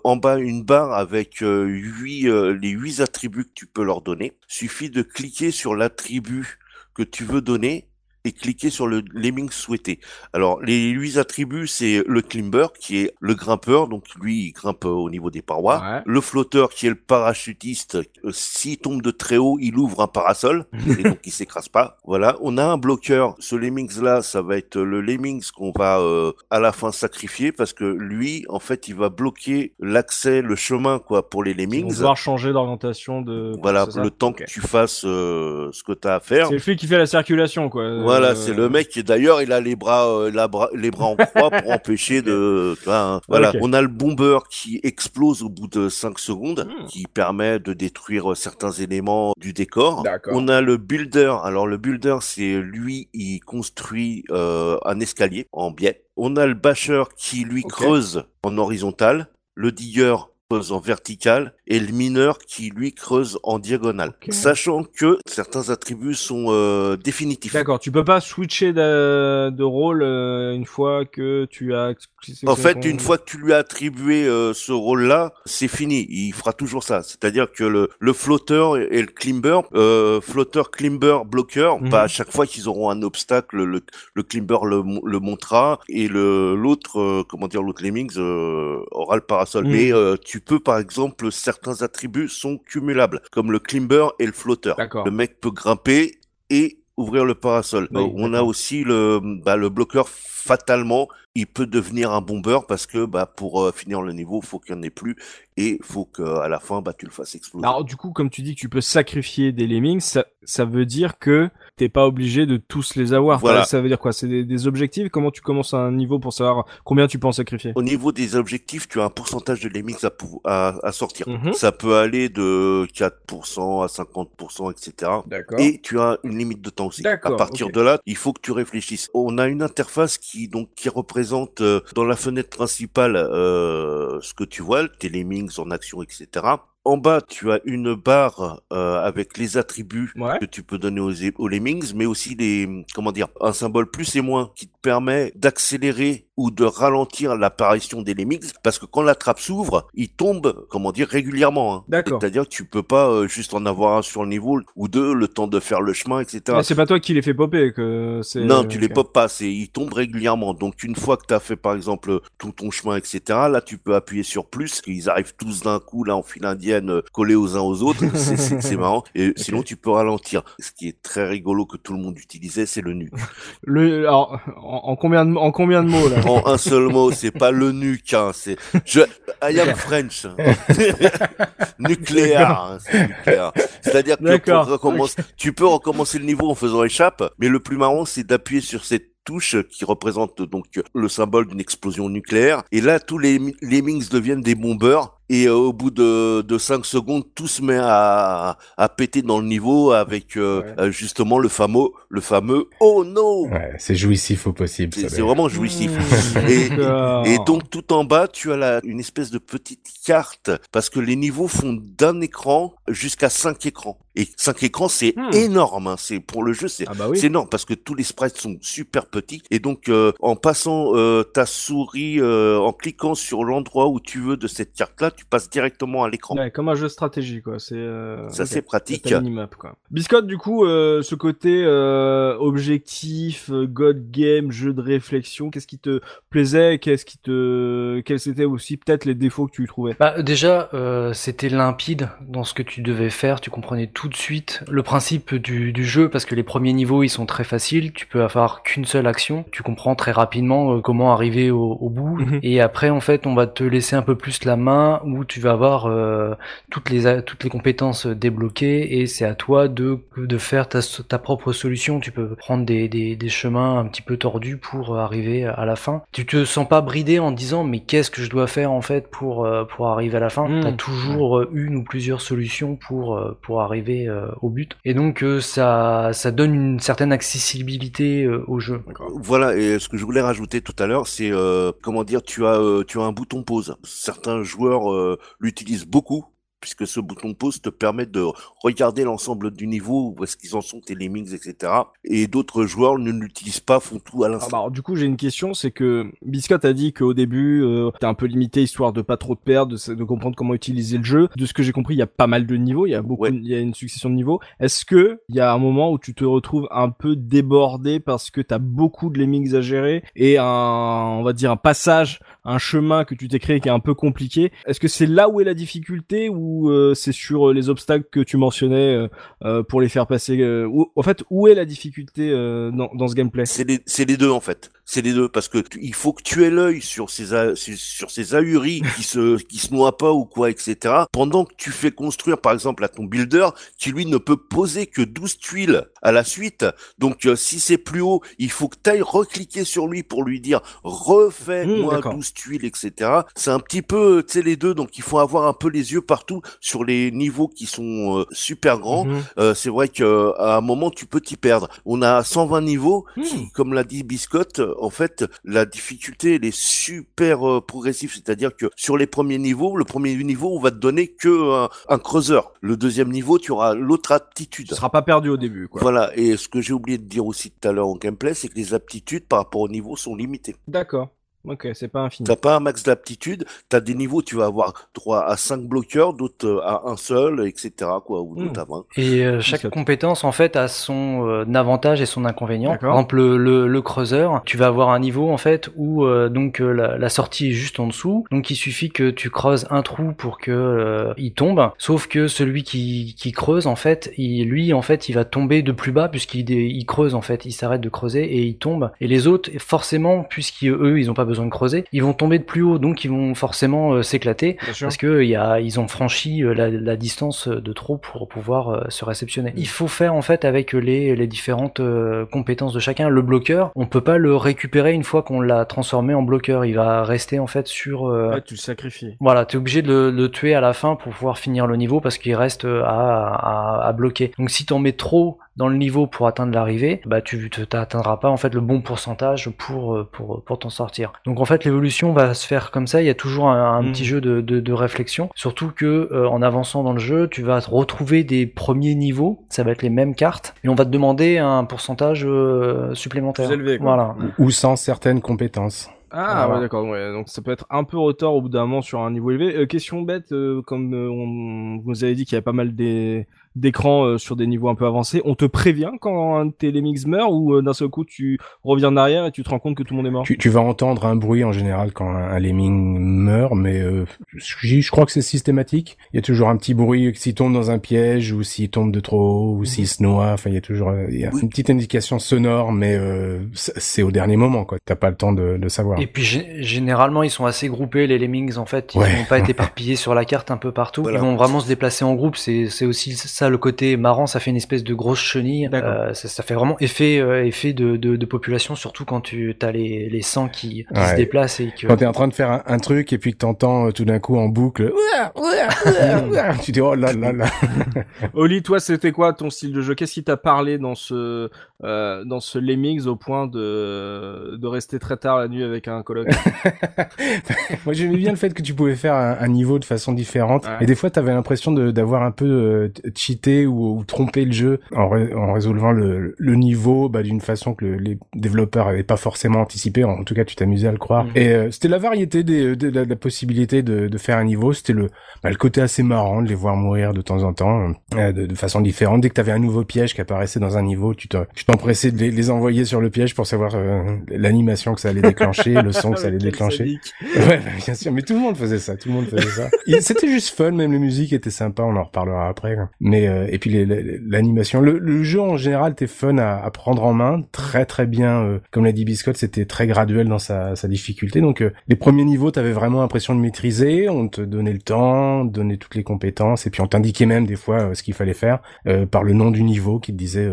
en bas une barre avec huit, les huit attributs que tu peux leur donner. Suffit de cliquer sur l'attribut que tu veux donner et cliquer sur le lemming souhaité. Alors les huit attributs, c'est le climber qui est le grimpeur, donc lui il grimpe au niveau des parois. Le flotteur qui est le parachutiste, euh, s'il tombe de très haut, il ouvre un parasol et donc il s'écrase pas. Voilà, on a un bloqueur. Ce lemmings là, ça va être le lemmings qu'on va euh, à la fin sacrifier parce que lui, en fait, il va bloquer l'accès, le chemin quoi pour les lemmings. On va changer d'orientation de. Voilà, le temps que tu fasses euh, ce que tu as à faire. C'est le fait qui fait la circulation quoi. Voilà, c'est le mec qui d'ailleurs il a les bras, euh, les bras en croix pour empêcher de. Hein, voilà, on a le bomber qui explose au bout de 5 secondes, hmm. qui permet de détruire certains éléments du décor. On a le builder. Alors le builder, c'est lui, il construit euh, un escalier en biais. On a le basher qui lui creuse en horizontal. Le digger en vertical et le mineur qui lui creuse en diagonale. Sachant que certains attributs sont euh, définitifs. D'accord, tu peux pas switcher de, de rôle euh, une fois que tu as. En fait, une fois que tu lui as attribué euh, ce rôle-là, c'est fini. Il fera toujours ça. C'est-à-dire que le, le flotteur et le climber, flotteur, climber, bloqueur, mhm. bah, à chaque fois qu'ils auront un obstacle, le, le climber le, le montrera et le l'autre, comment dire, l'autre lemmings aura le parasol. Mhm. Mais tu peux par exemple certains attributs sont cumulables, comme le climber et le flotteur. Le mec peut grimper et ouvrir le parasol. on a aussi le, bah, le bloqueur fatalement, il peut devenir un bomber parce que bah, pour euh, finir le niveau, faut qu'il n'y en ait plus et faut qu'à la fin, bah, tu le fasses exploser. Alors du coup, comme tu dis que tu peux sacrifier des lemmings, ça, ça veut dire que t'es pas obligé de tous les avoir. Voilà. Ça veut dire quoi? C'est des, objectifs? Comment tu commences un niveau pour savoir combien tu peux en sacrifier? Au niveau des objectifs, tu as un pourcentage de lemmings à, à, sortir. Mhm. Ça peut aller de 4% à 50%, etc. D'accord. Et tu as une limite de temps aussi. À partir de là, il faut que tu réfléchisses. On a une interface qui donc qui représente euh, dans la fenêtre principale euh, ce que tu vois, tes lemmings en action, etc. En bas, tu as une barre euh, avec les attributs que tu peux donner aux, aux lemmings, mais aussi les comment dire un symbole plus et moins qui te permet d'accélérer ou de ralentir l'apparition des lemmings, parce que quand la trappe s'ouvre, il tombe, comment dire, régulièrement. Hein. D'accord. C'est-à-dire que tu peux pas euh, juste en avoir un sur le niveau ou deux, le temps de faire le chemin, etc. c'est pas toi qui les fais popper, que c'est. Non, tu les popes pas, c'est ils tombent régulièrement. Donc une fois que tu as fait par exemple tout ton chemin, etc. Là, tu peux appuyer sur plus, qu'ils arrivent tous d'un coup là en file indienne, euh, collés aux uns aux autres. c'est marrant. Et sinon, tu peux ralentir. Ce qui est très rigolo que tout le monde utilisait, c'est le nu. le alors en, combien de en combien de mots là? En un seul mot, c'est pas le nuque, hein, c'est je I am French. nucléaire, hein, nucléaire. C'est-à-dire que tu peux recommencer le niveau en faisant échappe, mais le plus marrant, c'est d'appuyer sur cette touche qui représente donc le symbole d'une explosion nucléaire. Et là, tous les lemmings deviennent des bombeurs et euh, au bout de, de 5 secondes, tout se met à, à péter dans le niveau avec euh, euh, justement le fameux, le fameux oh no. Ouais, c'est jouissif au possible. C'est vraiment jouissif. Mmh. et, et, donc tout en bas, tu as la, une espèce de petite carte parce que les niveaux font d'un écran jusqu'à 5 écrans. Et 5 écrans, c'est hmm. énorme. Hein. C'est pour le jeu, c'est ah bah énorme parce que tous les sprites sont super petits. Et donc, en passant ta souris, en cliquant sur l'endroit où tu veux de cette carte-là, tu passes directement à l'écran. Ouais, comme un jeu de stratégie, quoi. C'est euh... ça, c'est pratique. Minimap, quoi. Biscotte, du coup, euh, ce côté euh, objectif, euh, God game, jeu de réflexion, qu'est-ce qui te plaisait, qu'est-ce qui te, quels étaient aussi peut-être les défauts que tu y trouvais? Bah déjà, euh, c'était limpide dans ce que tu devais faire. Tu comprenais tout de suite le principe du, du jeu parce que les premiers niveaux ils sont très faciles. Tu peux avoir qu'une seule action. Tu comprends très rapidement comment arriver au, au bout. Mhm. Et après, en fait, on va te laisser un peu plus la main où tu vas avoir euh, toutes les toutes les compétences débloquées et c'est à toi de de faire ta, ta propre solution. Tu peux prendre des, des, des chemins un petit peu tordus pour arriver à la fin. Tu te sens pas bridé en disant mais qu'est-ce que je dois faire en fait pour euh, pour arriver à la fin? Mmh. T'as toujours euh, une ou plusieurs solutions pour pour arriver au but. Et donc ça ça donne une certaine accessibilité au jeu. Voilà et ce que je voulais rajouter tout à l'heure c'est comment dire tu as tu as un bouton pause. Certains joueurs l'utilise beaucoup puisque ce bouton pause te permet de regarder l'ensemble du niveau, où est-ce qu'ils en sont, tes lemmings, etc. Et d'autres joueurs ne l'utilisent pas, font tout à l'instant. Ah bah, du coup, j'ai une question, c'est que Biscotte a dit qu'au début, euh, t'es un peu limité histoire de pas trop te perdre, de, de, comprendre comment utiliser le jeu. De ce que j'ai compris, il y a pas mal de niveaux, il y a beaucoup, il y a une succession de niveaux. Est-ce que il y a un moment où tu te retrouves un peu débordé parce que t'as beaucoup de lemmings à gérer et un, on va dire un passage, un chemin que tu t'es créé qui est un peu compliqué. Est-ce que c'est là où est la difficulté ou euh, c'est sur euh, les obstacles que tu mentionnais euh, pour les faire passer En fait, où est la difficulté dans, dans ce gameplay? C'est les deux en fait c'est les deux parce que il faut que tu aies l'œil sur ces sur ces ahuris qui se qui se noient pas ou quoi etc. Pendant que tu fais construire par exemple à ton builder qui lui ne peut poser que 12 tuiles à la suite. Donc euh, si c'est plus haut, il faut que tu ailles recliquer sur lui pour lui dire refais-moi 12 mmh, tuiles etc. C'est un petit peu tu sais les deux donc il faut avoir un peu les yeux partout sur les niveaux qui sont euh, super grands. Mmh. Euh, c'est vrai que à un moment tu peux t'y perdre. On a 120 niveaux, mmh. comme l'a dit Biscotte, en fait, la difficulté, elle est super euh, progressive. C'est-à-dire que sur les premiers niveaux, le premier niveau, on va te donner que un, creuseur. Le deuxième niveau, tu auras l'autre aptitude. Tu seras pas perdu au début, quoi. Voilà. Et ce que j'ai oublié de dire aussi tout à l'heure en gameplay, c'est que les aptitudes par rapport au niveau sont limitées. D'accord. Ok, c'est pas infini. T'as pas un max d'aptitude, t'as des niveaux, tu vas avoir 3 à 5 bloqueurs, d'autres euh, à un seul, etc. quoi, ou à 20. Et euh, chaque compétence, en fait, a son euh, avantage et son inconvénient. Par exemple, le, le, creuseur, tu vas avoir un niveau, en fait, où donc la, la, sortie est juste en dessous, donc il suffit que tu creuses un trou pour que il tombe, sauf que celui qui, qui creuse, en fait, il, lui, en fait, il va tomber de plus bas, puisqu'il il creuse, en fait, il s'arrête de creuser et il tombe. Et les autres, forcément, puisqu'eux, ils ont pas besoin besoin de creuser, ils vont tomber de plus haut, donc ils vont forcément euh, s'éclater parce que y a, ils ont franchi euh, la, distance de trop pour pouvoir euh, se réceptionner. Il faut faire en fait avec les, les différentes compétences de chacun. Le bloqueur, on peut pas le récupérer une fois qu'on l'a transformé en bloqueur. Il va rester en fait sur. Ouais, tu le sacrifies. Voilà, tu es obligé de le, tuer à la fin pour pouvoir finir le niveau parce qu'il reste à, à, à bloquer. Donc si t'en mets trop dans le niveau pour atteindre l'arrivée, bah tu t'atteindras pas en fait le bon pourcentage pour euh, pour pour t'en sortir. Donc en fait l'évolution va se faire comme ça. Il y a toujours un, petit mm. jeu de, de, de, réflexion, surtout que euh, en avançant dans le jeu, tu vas retrouver des premiers niveaux. Ça va être les mêmes cartes et on va te demander un pourcentage euh, supplémentaire. élevé, Voilà. Ou sans certaines compétences. Ah ouais d'accord ouais donc ça peut être un peu retard au bout d'un moment sur un niveau élevé. question bête comme on vous avez dit qu'il y avait pas mal des d'écran euh, sur des niveaux un peu avancés, on te prévient quand un de tes lemmings meurt ou euh, d'un seul coup tu reviens en arrière et tu te rends compte que tout le monde est mort? Tu, tu vas entendre un bruit en général quand un, lemming meurt, mais euh, je, crois que c'est systématique. Il y a toujours un petit bruit s'il tombe dans un piège ou s'il tombe de trop haut ou s'il se noie. Enfin, il y a toujours il y a une petite indication sonore, mais c'est au dernier moment quoi. T'as pas le temps de, de savoir. Et puis généralement ils sont assez groupés les lemmings en fait. Ils n'ont pas été éparpillés sur la carte un peu partout. Ils vont vraiment se déplacer en groupe. C'est c'est aussi ça ça le côté marrant, ça fait une espèce de grosse chenille. Euh, ça, ça, fait vraiment effet euh, effet de, de, de, population, surtout quand tu as les, les sangs qui, qui se déplacent et que quand t'es en train de faire un, un truc et puis que t'entends euh, tout d'un coup en boucle, tu dis oh là là là. Oli, toi, c'était quoi ton style de jeu? Qu'est-ce qui t'a parlé dans ce euh, dans ce Lemmings au point de de rester très tard la nuit avec un coloc Moi, j'aimais bien le fait que tu pouvais faire un, un niveau de façon différente et des fois, t'avais l'impression d'avoir un peu euh, cheaté ou, ou, trompé le jeu en, en résolvant le, le niveau bah, d'une façon que le, les développeurs avaient pas forcément anticipé. En tout cas, tu t'amusais à le croire. Mmh. Et euh, c'était la variété des, de, la, de, la, possibilité de, de, faire un niveau. C'était le, bah, le côté assez marrant de les voir mourir de temps en temps, de, de, façon différente. Dès que t'avais un nouveau piège qui apparaissait dans un niveau, tu t'empressais de les, les, envoyer sur le piège pour savoir euh, l'animation que ça allait déclencher, le son que ça allait déclencher. Ouais, bah, bien sûr. Mais tout le monde faisait ça. Tout le monde faisait ça. C'était juste fun. Même les musiques étaient sympas. On en reparlera après. Mais euh, et puis l'animation, le, le, jeu en général était fun à, à, prendre en main, très très bien. Euh, comme l'a dit Biscotte, c'était très graduel dans sa, sa difficulté. Donc euh, les premiers niveaux, t'avais vraiment l'impression de maîtriser. On te donnait le temps, donnait toutes les compétences, et puis on t'indiquait même des fois euh, ce qu'il fallait faire euh, par le nom du niveau qui te disait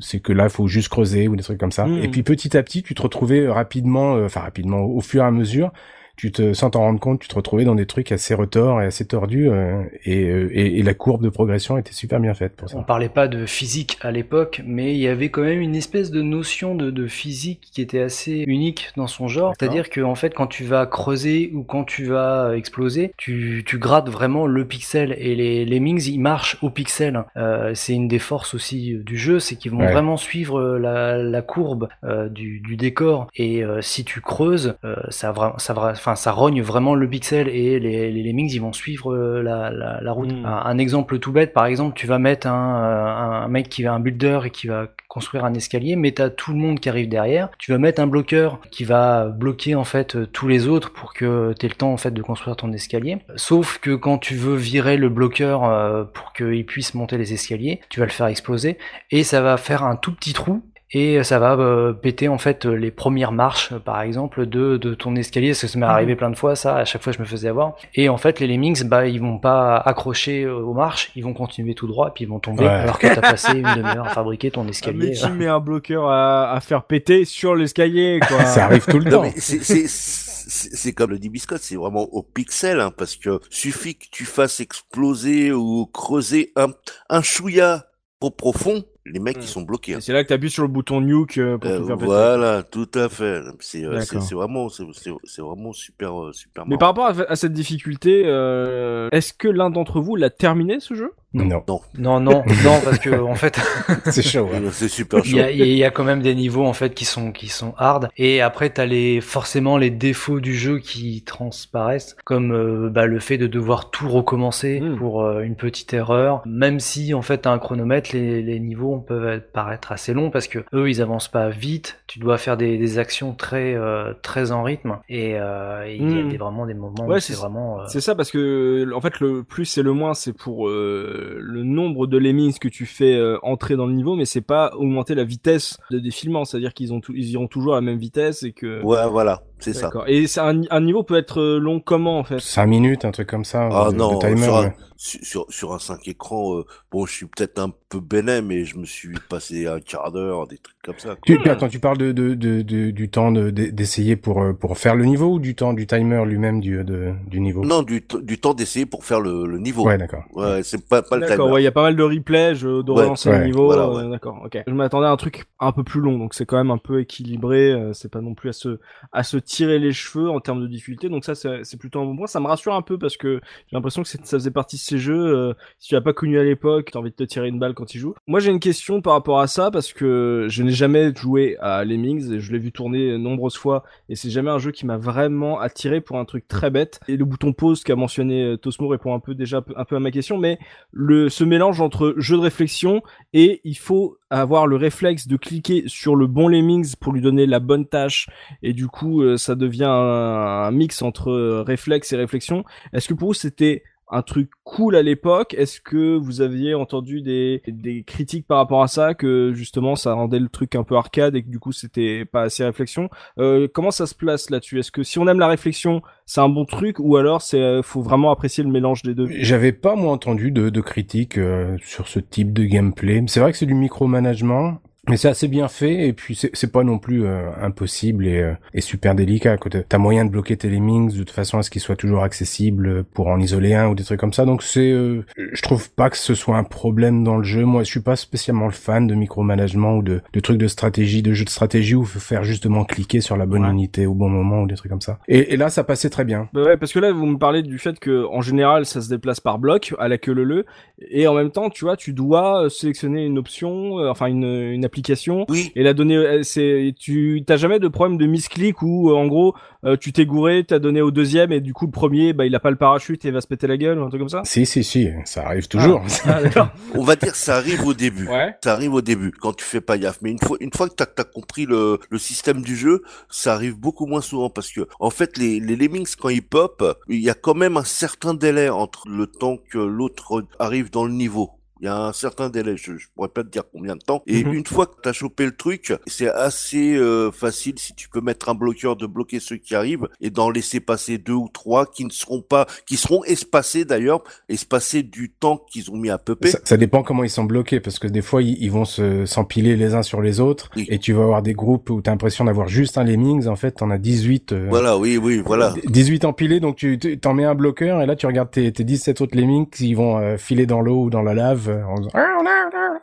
c'est que là, il faut juste creuser ou des trucs comme ça. Mmh. Et puis petit à petit, tu te retrouvais rapidement, enfin rapidement, au fur et à mesure, tu te, sans t'en rendre compte, tu te retrouvais dans des trucs assez retors et assez tordus, euh, et, euh, et, et, la courbe de progression était super bien faite pour ça. On parlait pas de physique à l'époque, mais il y avait quand même une espèce de notion de, de physique qui était assez unique dans son genre. C'est-à-dire que en fait, quand tu vas creuser ou quand tu vas exploser, tu, tu grattes vraiment le pixel et les, les mings ils marchent au pixel. Euh, c'est une des forces aussi du jeu, c'est qu'ils vont ouais. vraiment suivre la, la courbe euh, du, du, décor. Et si tu creuses, ça, ça, enfin ça rogne vraiment le pixel et les, les lemmings ils vont suivre euh, la, la, la route. Mm. Un, un, exemple tout bête, par exemple, tu vas mettre un, euh, un mec qui va un builder et qui va construire un escalier, mais t'as tout le monde qui arrive derrière. Tu vas mettre un bloqueur qui va bloquer en fait tous les autres pour que t'aies le temps en fait de construire ton escalier. Sauf que quand tu veux virer le bloqueur euh, pour qu'il puisse monter les escaliers, tu vas le faire exploser et ça va faire un tout petit trou et ça va euh, péter en fait les premières marches par exemple de, de ton escalier. Parce que ça m'est arrivé plein de fois ça à chaque fois je me faisais avoir. Et en fait les lemmings bah ils vont pas accrocher aux marches. Ils vont continuer tout droit et puis ils vont tomber. Ouais. alors que t'as passé une demi-heure à fabriquer ton escalier mais qui met un bloqueur à, à faire péter sur l'escalier quoi. Ça arrive tout le temps. c'est comme le dit Biscotte, c'est vraiment au pixel, hein, parce que suffit que tu fasses exploser ou creuser un, un chouïa trop profond, les mecs, mmh. ils sont bloqués. Hein. C'est là que tu appuies sur le bouton nuke euh, pour euh, tout faire péter. Voilà, tout à fait. C'est euh, vraiment, c'est vraiment super, euh, super. Mais par rapport à, à cette difficulté, euh, est-ce que l'un d'entre vous l'a terminé ce jeu? Non. Non. Non, non, non, parce que en fait, c'est chaud. Hein. C'est super chaud. Il y, a, il y, a, quand même des niveaux en fait qui sont qui sont hard. Et après, t'as les forcément les défauts du jeu qui transparaissent, comme euh, bah, le fait de devoir tout recommencer mmh. pour euh, une petite erreur. Même si en fait t'as un chronomètre, les, les niveaux peuvent paraître assez longs parce que eux ils avancent pas vite. Tu dois faire des, des actions très euh, très en rythme. Et il mmh. y a des, vraiment des moments ouais, où c'est vraiment. C'est ça parce que en fait le plus et le moins c'est pour le nombre de lemmings que tu fais euh, entrer dans le niveau, mais c'est pas augmenter la vitesse de défilement, c'est-à-dire qu'ils ont ils iront toujours à la même vitesse et que. Ouais, voilà, c'est ça. Et c'est un, un, niveau peut être euh, long comment en fait? 5 minutes, un truc comme ça. Ah de, non, de timer, sur, un, ouais. sur, sur, un 5 écrans, euh, bon, je suis peut-être un peu bénin, mais je me suis passé un quart d'heure, des trucs comme ça. Tu, quand tu parles de, de, de, de du temps d'essayer pour, pour faire le niveau ou du temps du timer lui-même du, du niveau? Non, du, du temps d'essayer pour faire le, le niveau. Ouais, d'accord. Ouais, c'est pas, pas le timer. ouais, il y a pas mal de replays, je dois Ouais, relancer ouais, le niveau. voilà, euh, ouais. D'accord, ok. Je m'attendais à un truc un peu plus long, donc c'est quand même un peu équilibré. euh, c'est pas non plus à se à se tirer les cheveux en termes de difficulté. Donc ça, c'est plutôt un bon point. Ça me rassure un peu parce que j'ai l'impression que ça faisait partie de ces jeux. euh, si tu l'as pas connu à l'époque, t'as envie de te tirer une balle quand il joue. Moi, j'ai une question par rapport à ça parce que je n'ai jamais joué à Lemmings et je l'ai vu tourner nombreuses fois et c'est jamais un jeu qui m'a vraiment attiré pour un truc très bête. Et le bouton pause qu'a mentionné euh, Tosmo répond un peu déjà un peu à ma question, mais le ce mélange entre jeu de réflexion et il faut avoir le réflexe de cliquer sur le bon lemmings pour lui donner la bonne tâche et du coup euh, ça devient un, mix entre euh, réflexe et réflexion. Est-ce que pour vous c'était un truc cool à l'époque. Est-ce que vous aviez entendu des, des critiques par rapport à ça, que justement ça rendait le truc un peu arcade et que du coup c'était pas assez réflexion? Euh, Comment ça se place là-dessus? Est-ce que si on aime la réflexion, c'est un bon truc ou alors c'est euh, faut vraiment apprécier le mélange des deux? J'avais pas moi entendu de, de critiques euh, sur ce type de gameplay. C'est vrai que c'est du micromanagement. Mais c'est assez bien fait et puis c'est pas non plus euh, impossible et, euh, et, super délicat. T'as moyen de bloquer tes lemmings de toute façon à ce qu'ils soient toujours accessibles pour en isoler un ou des trucs comme ça. Donc c'est, euh, je trouve pas que ce soit un problème dans le jeu. Moi, je suis pas spécialement le fan de micromanagement ou de, de trucs de stratégie, de jeux de stratégie où faut faire justement cliquer sur la bonne unité au bon moment ou des trucs comme ça. Et, et là, ça passait très bien. Bah ouais, parce que là, vous me parlez du fait que en général, ça se déplace par bloc à la queue le le, et en même temps, tu vois, tu dois sélectionner une option, enfin une, une application oui. et la donner euh, c'est tu t'as jamais de problème de misclick où euh, en gros euh, tu t'es gouré t'as donné au deuxième et du coup le premier bah il a pas le parachute et il va se péter la gueule ou un truc comme ça? Si si si ça arrive toujours. Ah, on va dire ça arrive au début. Ouais. ça arrive au début quand tu fais pas gaffe. Mais une fois une fois que t'as as compris le, le système du jeu ça arrive beaucoup moins souvent parce que en fait les, les lemmings quand ils pop il y a quand même un certain délai entre le temps que l'autre arrive dans le niveau il y a un certain délai, je, je pourrais pas te dire combien de temps. Et Mhm. une fois que tu as chopé le truc, c'est assez euh, facile si tu peux mettre un bloqueur de bloquer ceux qui arrivent et d'en laisser passer deux ou trois qui ne seront pas, qui seront espacés d'ailleurs, espacés du temps qu'ils ont mis à peuper. Ça, ça dépend comment ils sont bloqués parce que des fois ils, ils vont se s'empiler les uns sur les autres Oui. et tu vas avoir des groupes où t'as l'impression d'avoir juste un lemmings en fait t'en as 18 euh, Voilà, oui, oui, voilà. 18 empilés donc tu tu- t'en mets un bloqueur et là tu regardes tes, tes 17 autres lemmings qui vont euh, filer dans l'eau ou dans la lave en disant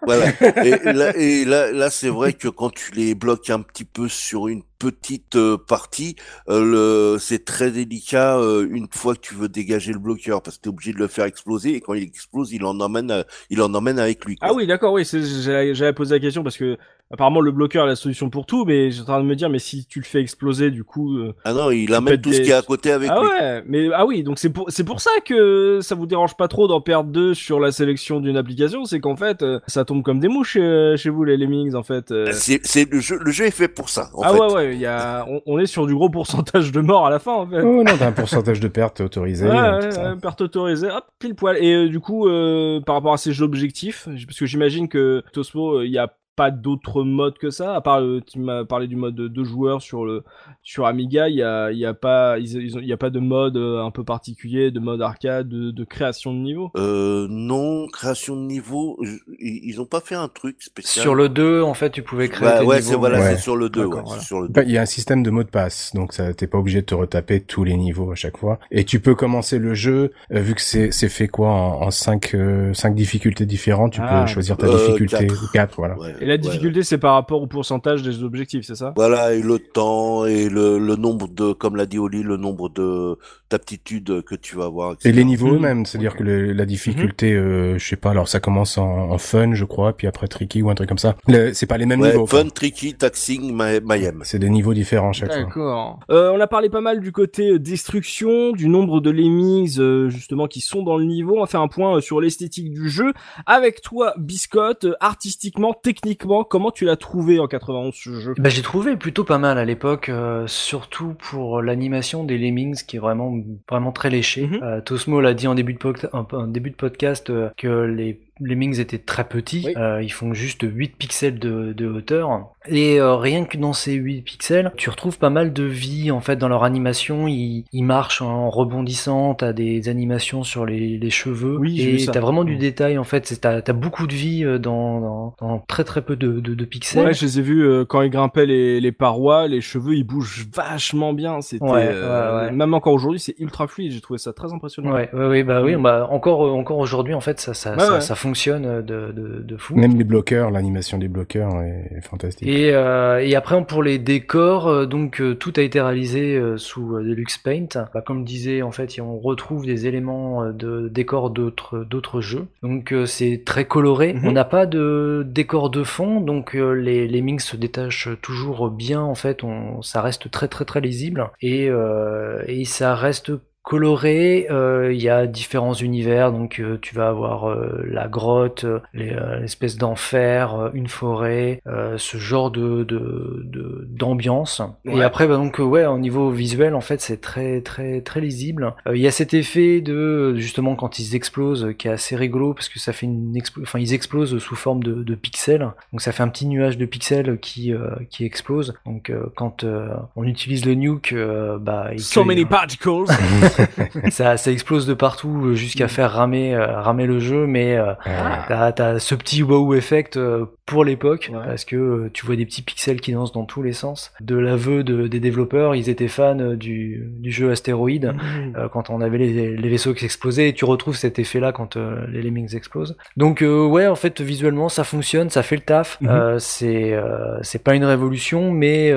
Voilà. Et là, et là, là c'est vrai que quand tu les bloques un petit peu sur une petite euh, partie, euh, c'est très délicat euh, une fois que tu veux dégager le bloqueur parce que tu es obligé de le faire exploser et quand il explose, il en emmène, il en emmène avec lui. quoi. ah oui d'accord oui j'allais poser la question parce que apparemment le bloqueur est la solution pour tout mais j'étais en train de me dire mais si tu le fais exploser du coup euh, Ah non, il amène tout ce des- qui est à côté avec ah lui. ouais mais ah oui donc c'est pour c'est pour ça que ça vous dérange pas trop d'en perdre deux sur la sélection d'une application c'est qu'en fait euh, ça tombe comme des mouches chez, chez vous les lemmings en fait euh. C'est, c'est le jeu, le jeu est fait pour ça. En ah fait. ouais ouais il y a on, on est sur du gros pourcentage de morts à la fin en fait oh non t'as un pourcentage de perte autorisé Ouais, euh, ouais, perte autorisée, hop, pile poil. Et euh, du coup, euh, par rapport à ces jeux objectifs, parce que j'imagine que Tosmo, euh, il y a pas d'autres modes que ça, à part euh, tu m'as parlé du mode de deux joueurs sur le sur Amiga, il y a il y a pas ils, ils ont- il y a pas de mode euh, un peu particulier, de mode arcade, de, de création de niveau? Euh, non, création de niveau, ils, ils ont pas fait un truc spécial. Sur le 2, en fait, tu pouvais créer Ouais, tes ouais, niveaux, c'est voilà, Ouais. c'est sur le 2, D'accord, ouais, voilà. c'est sur le 2. Bah, Il y a un système de mot de passe, donc t'es pas obligé de te retaper tous les niveaux à chaque fois. Et tu peux commencer le jeu, euh, vu que c'est c'est fait quoi en, en cinq euh, cinq difficultés différentes, tu Ah, peux choisir ta euh, difficulté quatre. 4 voilà. Ouais, Et la ouais. difficulté, c'est par rapport au pourcentage des objectifs, c'est ça? Voilà, et le temps, et le, le nombre de, comme l'a dit Oli, le nombre de d'aptitudes que tu vas avoir. Et les niveaux Mhm. eux-mêmes, c'est-à-dire que le- la difficulté, euh, je sais pas, alors ça commence en, en fun, je crois, puis après tricky ou un truc comme ça. C'est pas les mêmes Ouais, niveaux. quoi. fun, tricky, taxing, ma- Mayhem. C'est des niveaux différents chaque fois. D'accord. Euh, on a parlé pas mal du côté euh, destruction, du nombre de lemmings euh, justement qui sont dans le niveau. On va faire un point euh, sur l'esthétique du jeu. Avec toi, Biscotte, artistiquement, techniquement, comment tu l'as trouvé en 91 ce jeu? Bah, j'ai trouvé plutôt pas mal à l'époque, euh, surtout pour l'animation des Lemmings qui est vraiment vraiment très léché. Mhm. Euh, Tosmo l'a dit en début de, pod- en- en début de podcast euh, que les Lemmings étaient très petits, Oui. Euh, ils font juste 8 pixels de, de hauteur. Et euh, rien que dans ces 8 pixels, tu retrouves pas mal de vie en fait dans leur animation. Ils, ils marchent en rebondissant, t'as des animations sur les, les cheveux, Oui, et t'as vraiment du Mhm. détail en fait. T'as as beaucoup de vie euh, dans, dans, dans très très peu de, de, de pixels. Ouais, je les ai vus euh, quand ils grimpaient les, les parois, les cheveux, ils bougent vachement bien. C'était Ouais, ouais, ouais. même encore aujourd'hui, c'est ultra fluide. J'ai trouvé ça très impressionnant. Ouais, ouais, bah oui, Mm. bah encore, encore aujourd'hui en fait, ça, ça, ça fonctionne euh, de, de, de fou. Même les bloqueurs, l'animation des bloqueurs est, est fantastique. Et, euh, et après pour les décors, euh, donc tout a été réalisé sous Deluxe Paint. Bah, comme je disais, en fait, on retrouve des éléments de décors d'autres d'autres jeux. Donc c'est très coloré. Mhm. On n'a pas de décor de fond, donc les les mings se détachent toujours bien. En fait, on ça reste très très très lisible et euh, et ça reste coloré. Euh, il y a différents univers, donc euh, tu vas avoir euh, la grotte, l'espèce d'enfer, une forêt, ce genre de d'ambiance. Et après, bah, donc ouais, au niveau visuel, en fait, c'est très très très lisible. Il y a cet effet de justement quand ils explosent, qui est assez rigolo parce que ça fait une enfin ils explosent sous forme de, de, pixels. Donc ça fait un petit nuage de pixels qui qui explose. Donc quand on utilise le nuke, bah il so many particles. ça, ça explose de partout euh, jusqu'à mm. faire ramer, euh, ramer le jeu, mais euh, t'as as ce petit wow effect pour l'époque, parce que tu vois des petits pixels qui dansent dans tous les sens. De l'aveu de, des développeurs, ils étaient fans du, du jeu Astéroïde, mm. quand on avait les, les, vaisseaux qui explosaient, et tu retrouves cet effet-là quand les lemmings explosent. Donc ouais, en fait, visuellement, ça fonctionne, ça fait le taf. Mm-hmm. c'est c'est pas une révolution, mais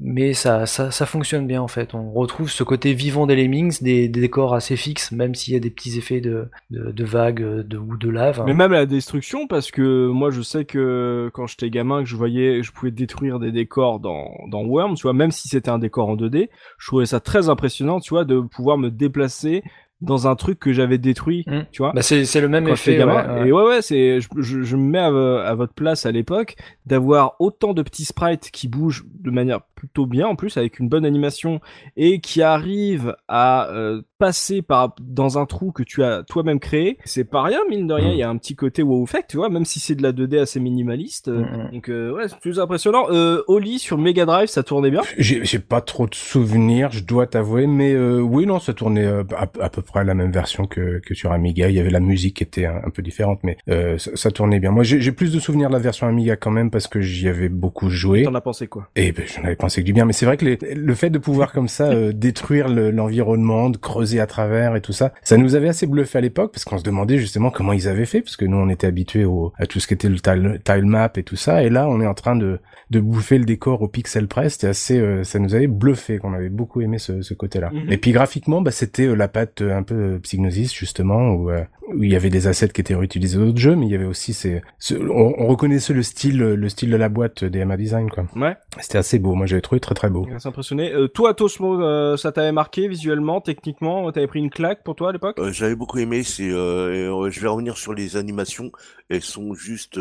mais ça, ça, ça fonctionne bien en fait. On retrouve ce côté vivant des lemmings, des, décors assez fixes, même s'il y a des petits effets de, de, vagues de, ou de lave. Mais même la destruction, parce que moi je sais que quand j'étais gamin, que je voyais, je pouvais détruire des décors dans, dans Worm, tu vois, même si c'était un décor en 2D, je trouvais ça très impressionnant, tu vois, de pouvoir me déplacer dans un truc que j'avais détruit, mmh. tu vois. Bah c'est c'est le même effet. Gamin. Et ouais ouais, c'est je, je, me mets à, à votre place à l'époque d'avoir autant de petits sprites qui bougent de manière plutôt bien en plus avec une bonne animation et qui arrive à euh, passer par dans un trou que tu as toi-même créé, c'est pas rien mine de rien. Mm. Il y a un petit côté wow effect, tu vois, même si c'est de la 2D assez minimaliste. Mm, mm. Donc euh, ouais, c'est plus impressionnant. Euh, Oli sur Mega Drive, ça tournait bien? J'ai pas trop de souvenirs, je dois t'avouer, mais euh, oui non, ça tournait euh, à, peu près la même version que, que sur Amiga. Il y avait la musique qui était un, peu différente, mais ça, ça, tournait bien. Moi, j'ai plus de souvenirs de la version Amiga quand même parce que j'y avais beaucoup joué. T'en as pensé quoi? Et ben, j'en avais pensé c'est que du bien. Mais c'est vrai que le fait de pouvoir comme ça euh, détruire l'environnement, de creuser à travers et tout ça, ça nous avait assez bluffé à l'époque parce qu'on se demandait justement comment ils avaient fait, parce que nous on était habitués au, à tout ce qui était le tile, map et tout ça, et là on est en train de, de bouffer le décor au pixel près. C'était assez, euh, ça nous avait bluffé, qu'on avait beaucoup aimé ce, ce côté-là. Mhm. Et puis graphiquement, bah c'était euh, la patte un peu Psygnosis justement où, où il y avait des assets qui étaient réutilisés dans d'autres jeux, mais il y avait aussi ces, on, on, reconnaissait le style, le style de la boîte des DMA Design quoi. Ouais. C'était assez beau. Moi j'avais trouvé très très beau. C'est impressionné. Euh, toi, Tosmo, euh, ça t'avait marqué visuellement, techniquement? T'avais pris une claque pour toi à l'époque? Euh, J'avais beaucoup aimé. C'est, euh, je vais revenir sur les animations. Elles sont juste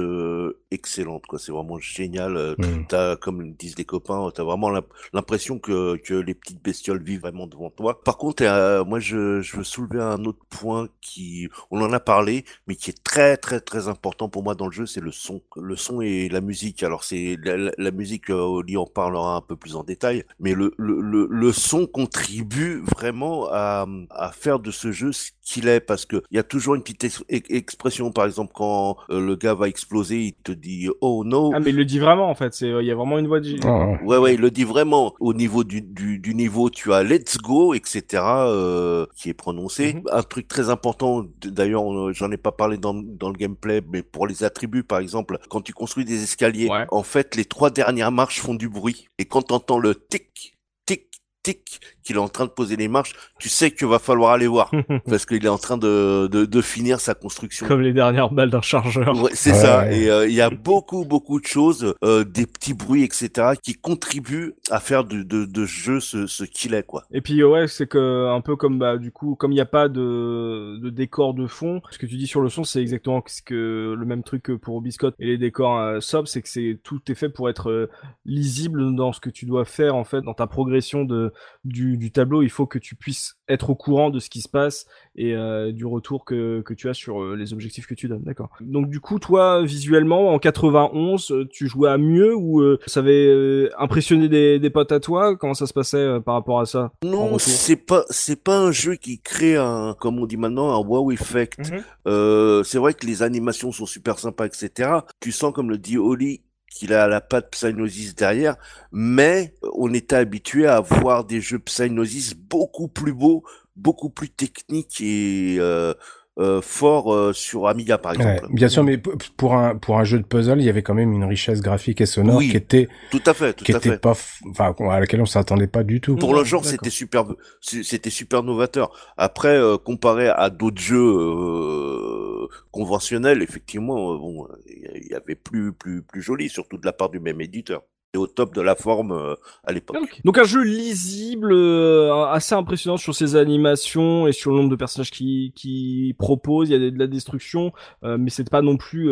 excellentes, quoi. C'est vraiment génial. Mm. T'as, comme disent les copains, t'as vraiment l'impression que que les petites bestioles vivent vraiment devant toi. Par contre, moi, je, je veux soulever un autre point qui, on en a parlé, mais qui est très très très important pour moi dans le jeu, c'est le son, le son et la musique. Alors c'est la, la, musique, Oli en parlera un peu plus en détail, mais le, son contribue vraiment à, à faire de ce jeu ce qu'il est, parce que il y a toujours une petite expression, par exemple, quand euh, le gars va exploser, il te dit « Oh no ». Ah, mais il le dit vraiment, en fait, c'est il y a vraiment une voix de... Ah, ouais, ouais, il le dit vraiment. Au niveau du, du, du niveau, tu as « Let's go », etc., euh, qui est prononcé. Mhm. Un truc très important, d'ailleurs, j'en ai pas parlé dans, dans le gameplay, mais pour les attributs, par exemple, quand tu construis des escaliers, en fait, les trois dernières marches font du bruit. Et quand t'entends le tic, tic, tic qu'il est en train de poser les marches, tu sais qu'il va falloir aller voir parce qu'il est en train de, de, de, finir sa construction. Comme les dernières balles d'un chargeur. Ouais, c'est ça. Et euh, il y a beaucoup beaucoup de choses, euh, des petits bruits, etc., qui contribuent à faire de, de, de jeu ce, ce qu'il est quoi. Et puis ouais, c'est que un peu comme bah du coup comme il n'y a pas de, de décor de fond, ce que tu dis sur le son, c'est exactement ce que le même truc que pour Biscotte et les décors euh, sob, c'est que c'est tout est fait pour être euh, lisible dans ce que tu dois faire en fait dans ta progression de du du, tableau, il faut que tu puisses être au courant de ce qui se passe et euh, du retour que, que tu as sur euh, les objectifs que tu donnes. D'accord. Donc du coup, toi, visuellement, en 91, euh, tu jouais à mieux ou ça avait impressionné des, des potes à toi? Comment ça se passait par rapport à ça Non, c'est pas c'est pas un jeu qui crée un, comme on dit maintenant, un wow effect. Mhm. c'est vrai que les animations sont super sympas, etc. Tu sens, comme le dit Oli, qu'il a la patte Psygnosis derrière, mais on était habitué à voir des jeux Psygnosis beaucoup plus beaux, beaucoup plus techniques et euh, euh, fort euh, sur Amiga par exemple. bien sûr, mais pour un pour un jeu de puzzle, il y avait quand même une richesse graphique et sonore qui était tout à fait, tout qui à était fait. pas, enfin à laquelle on s'attendait pas du tout. Pour le genre, c'était super, c'était super novateur. Après, euh, comparé à d'autres jeux conventionnels, effectivement, bon, il y avait plus plus plus joli, surtout de la part du même éditeur. Au top de la forme euh, à l'époque. Donc un jeu lisible, euh, assez impressionnant sur ses animations et sur le nombre de personnages qui, qui propose. Il y a de la destruction, euh, mais c'est pas non plus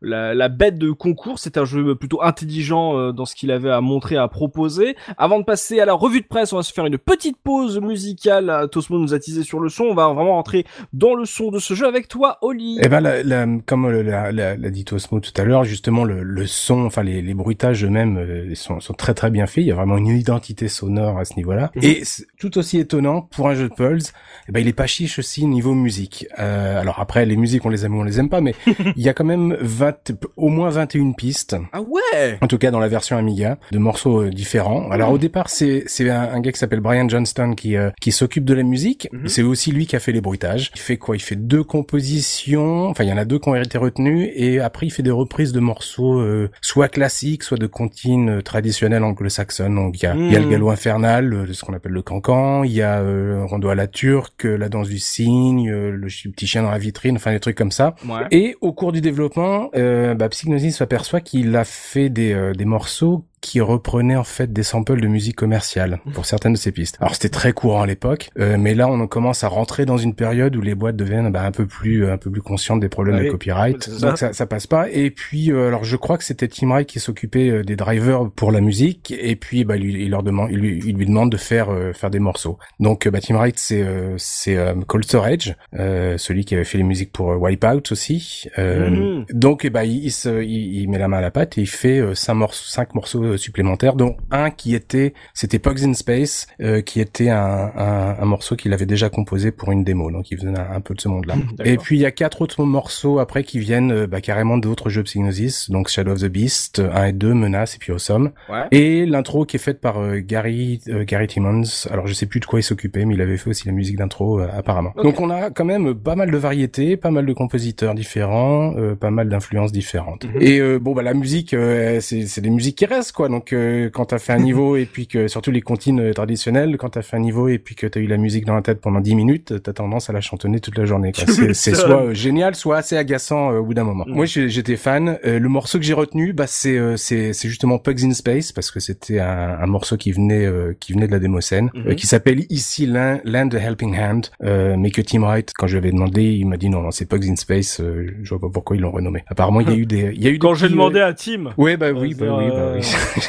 la, la, bête de concours. C'est un jeu plutôt intelligent dans ce qu'il avait à montrer, à proposer. Avant de passer à la revue de presse, on va se faire une petite pause musicale. Tosmo nous a teasé sur le son. On va vraiment rentrer dans le son de ce jeu avec toi, Oli. Eh ben, la, la, comme l'a dit Tosmo tout à l'heure, justement le, le, son, enfin les, les bruitages eux-mêmes euh, sont, sont, très très bien faits. Il y a vraiment une identité sonore à ce niveau-là. Mhm. Et tout aussi étonnant pour un jeu de Pulse, eh ben il est pas chiche aussi niveau musique. Euh, alors après les musiques on les aime ou on les aime pas, mais il y a quand même 20, au moins 21 pistes. Ah ouais. En tout cas dans la version Amiga, de morceaux euh, différents. Alors au départ c'est c'est un, un, gars qui s'appelle Brian Johnston qui euh, qui s'occupe de la musique. Mhm. C'est aussi lui qui a fait les bruitages. Il fait quoi? Il fait deux compositions. Enfin il y en a deux qui ont été retenues et après il fait des reprises de morceaux euh, soit classiques, soit de comptines traditionnelles anglo-saxonnes. Donc il y a, il y a le hmm. galop infernal, euh, ce qu'on appelle le cancan, il y a euh, Rondo à la turque, la danse du cygne, le petit chien dans la vitrine, enfin des trucs comme ça. Et au cours du développement, euh, bah, Psygnosis s'aperçoit qu'il a fait des, des morceaux qui reprenait en fait des samples de musique commerciale pour certaines de ses pistes. Alors c'était très courant à l'époque, euh, mais là on commence à rentrer dans une période où les boîtes deviennent bah, un peu plus un peu plus conscientes des problèmes de copyright, donc ça. ça. passe pas. Et puis euh, alors je crois que c'était Tim Wright qui s'occupait euh, des drivers pour la musique, et puis bah lui, il leur demande, il lui, il lui demande de faire faire des morceaux. Donc bah, Tim Wright c'est c'est Cold Storage, celui qui avait fait les musiques pour Wipeout aussi. Mm-hmm. Donc et bah il, il, se, il, met la main à la pâte et il fait cinq morceaux, cinq morceaux supplémentaires, dont un qui était, c'était Pugs in Space, euh, qui était un, un, un morceau qu'il avait déjà composé pour une démo, donc il faisait un, peu de ce monde-là. Et puis il y a quatre autres morceaux après qui viennent euh, bah, carrément d'autres jeux Psygnosis, donc Shadow of the Beast, 1 et 2, Menace et puis Awesome. Ouais. Et l'intro qui est faite par euh, Gary Gary Timmons. Alors je sais plus de quoi il s'occupait, mais il avait fait aussi la musique d'intro apparemment. Donc on a quand même pas mal de variétés, pas mal de compositeurs différents, pas mal d'influences différentes. Mhm. Et bon bah la musique, c'est des musiques qui restent quoi donc euh, quand t'as fait un niveau et puis que surtout les comptines euh, traditionnelles, quand t'as fait un niveau et puis que t'as eu la musique dans la tête pendant 10 minutes, t'as tendance à la chantonner toute la journée. C'est soit euh, génial, soit assez agaçant au bout d'un moment. Mm. Moi j'étais fan. le morceau que j'ai retenu, bah c'est c'est justement Pugs in Space parce que c'était un, un, morceau qui venait qui venait de la démo scène, mm-hmm. qui s'appelle ici Land, Land a Helping Hand, mais que Tim Wright quand je lui avais demandé, il m'a dit non non c'est Pugs in Space. je vois pas pourquoi ils l'ont renommé. Apparemment il y a eu des il y a eu quand j'ai demandé à Tim. Ouais bah oui bah oui bah oui.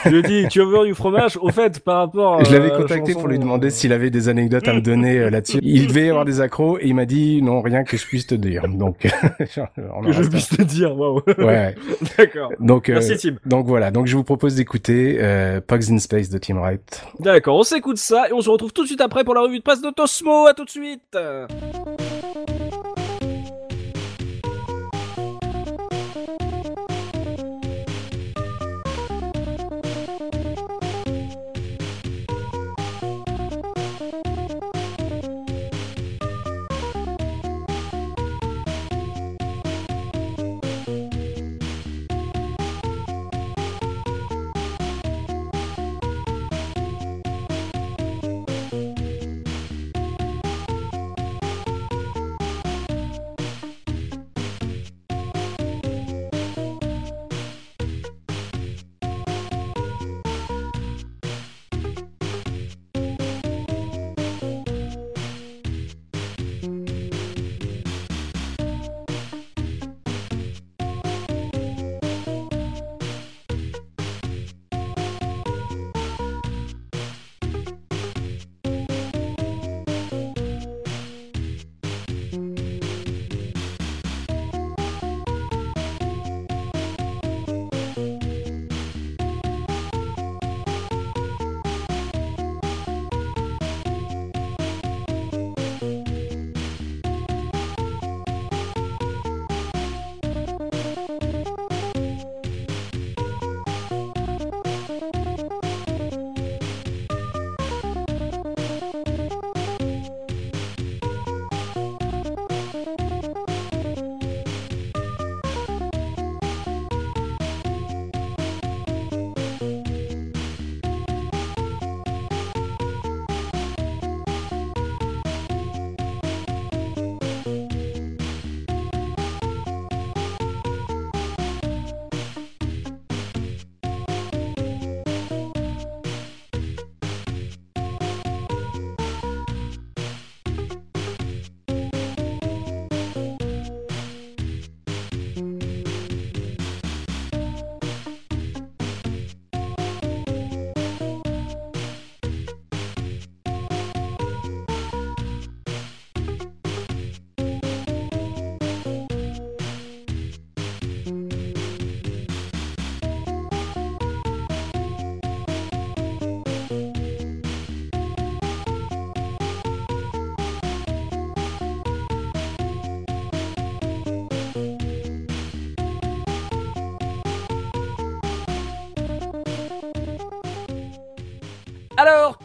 Je lui ai dit, tu veux voir du fromage? Au fait, par rapport. Je l'avais contacté pour lui demander s'il avait des anecdotes à me donner euh, là-dessus. Il devait avoir des accros et il m'a dit non, rien que je puisse te dire. Donc, que je puisse te dire, waouh. Ouais. D'accord. Donc, euh, Merci Tim. Donc voilà. Donc je vous propose d'écouter euh, Pugs in Space de Tim Wright. D'accord. On s'écoute ça et on se retrouve tout de suite après pour la revue de presse de Tosmo. À tout de suite.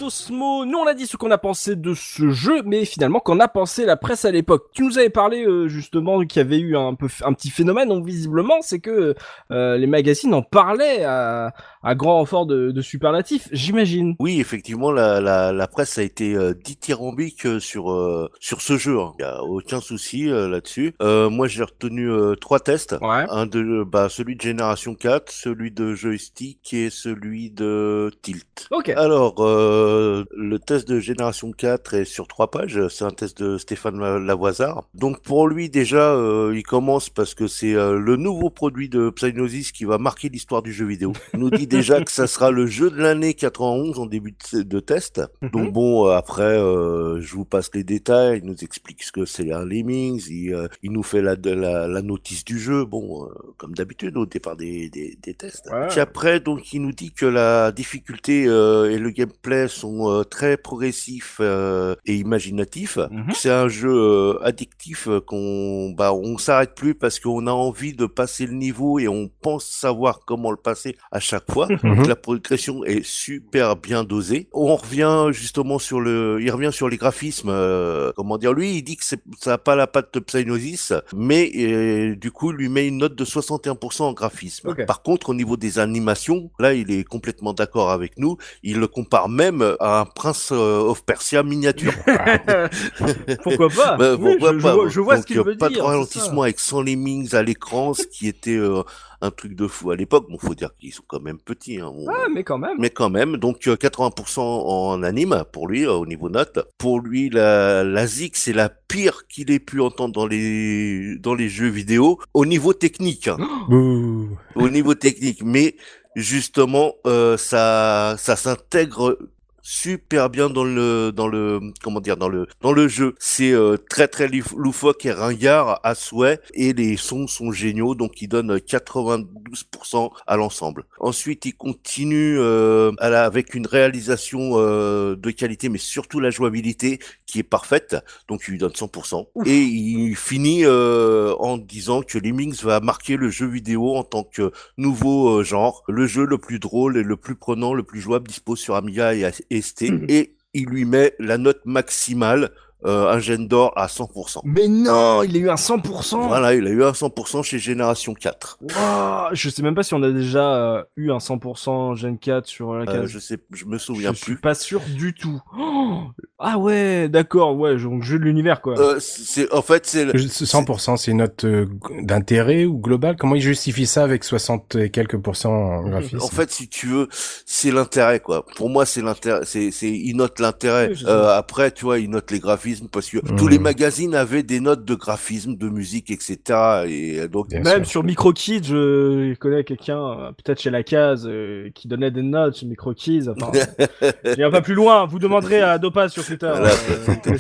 Tosmo, nous on a dit ce qu'on a pensé de ce jeu, mais finalement qu'en a pensé la presse à l'époque. Tu nous avais parlé euh, justement qu'il y avait eu un peu un petit phénomène, donc visiblement c'est que euh, les magazines en parlaient à, à grand renfort de, de superlatifs, j'imagine. Oui, effectivement, la, la, la presse a été euh, dithyrambique euh, sur sur ce jeu. Il hein. y a aucun souci là-dessus. moi, j'ai retenu trois tests. Ouais. Un de bah celui de génération 4, celui de joystick et celui de tilt. Ok. Alors, euh, le test de génération 4 est sur trois pages. C'est un test de Stéphane Lavoisard. Donc pour lui déjà, euh, il commence parce que c'est euh, le nouveau produit de Psygnosis qui va marquer l'histoire du jeu vidéo. Il nous dit déjà que ça sera le jeu de l'année 91 en début de, test. Mhm. Donc bon, après, je vous passe les détails. Il nous explique ce que c'est un Lemmings. Il, il, nous fait la, la, la, notice du jeu. Bon, comme d'habitude au départ des, des, des tests. Ouais. Puis après, donc il nous dit que la difficulté et le game gameplay sont euh, très progressifs euh, et imaginatifs. Mhm. C'est un jeu euh, addictif qu'on bah on s'arrête plus parce qu'on a envie de passer le niveau et on pense savoir comment le passer à chaque fois. Mhm. Donc la progression est super bien dosée. On revient justement sur le, il revient sur les graphismes. comment dire Lui, il dit que ça a pas la patte de Psygnosis, mais du coup, il lui met une note de 61% en graphisme. Par contre, au niveau des animations, là, il est complètement d'accord avec nous. Il le compare même un Prince euh, of Persia miniature. Pourquoi pas Bah, Oui, pourquoi je, je pas vois, je vois Donc, ce qu'il euh, veut pas dire. de c'est ralentissement avec 100 lemmings à l'écran, ce qui était euh, un truc de fou à l'époque. Bon, faut dire qu'ils sont quand même petits. Hein. On- mais quand même. mais quand même, donc euh, 80% en anime pour lui euh, au niveau note. Pour lui, la, la ZIC c'est la pire qu'il ait pu entendre dans les dans les jeux vidéo au niveau technique. hein. Au niveau technique, mais justement, euh, ça ça s'intègre super bien dans le dans le comment dire dans le dans le jeu. C'est euh, très très loufoque et ringard à souhait et les sons sont géniaux donc ils donnent 92% à l'ensemble. Ensuite il continue euh, à la- avec une réalisation euh, de qualité mais surtout la jouabilité qui est parfaite donc il lui donne 100% et il finit euh, en disant que Lemmings va marquer le jeu vidéo en tant que nouveau euh, genre, le jeu le plus drôle et le plus prenant, le plus jouable dispo sur Amiga et ST, et il lui met la note maximale, un gène d'or à 100%. Mais non, il a eu un 100%. Voilà, il a eu un 100% chez Génération 4. Wow, je sais même pas si on a déjà euh, eu un 100% Gen 4 sur la Euh, case. je sais, je me souviens je suis plus. pas sûr du tout. Oh ah ouais, d'accord, ouais, donc jeu de l'univers quoi. Euh, c'est, en fait, c'est, le- Je- ce 100%, c'est une note euh, d'intérêt ou global Comment il justifie ça avec 60 et quelques pourcents en graphisme? En fait, si tu veux, c'est l'intérêt, quoi. Pour moi, c'est l'intérêt, c'est, c'est, il note l'intérêt. Oui, Euh, après, tu vois, il note les graphismes parce que Mhm. tous les magazines avaient des notes de graphisme, de musique, etc. Et donc, Bien Même sûr. sur MicroKids, je connais quelqu'un, euh, peut-être chez la case, euh, qui donnait des notes sur MicroKids. Enfin, j'irai pas plus loin. Vous demanderez à Dopa sur Twitter. Voilà, euh,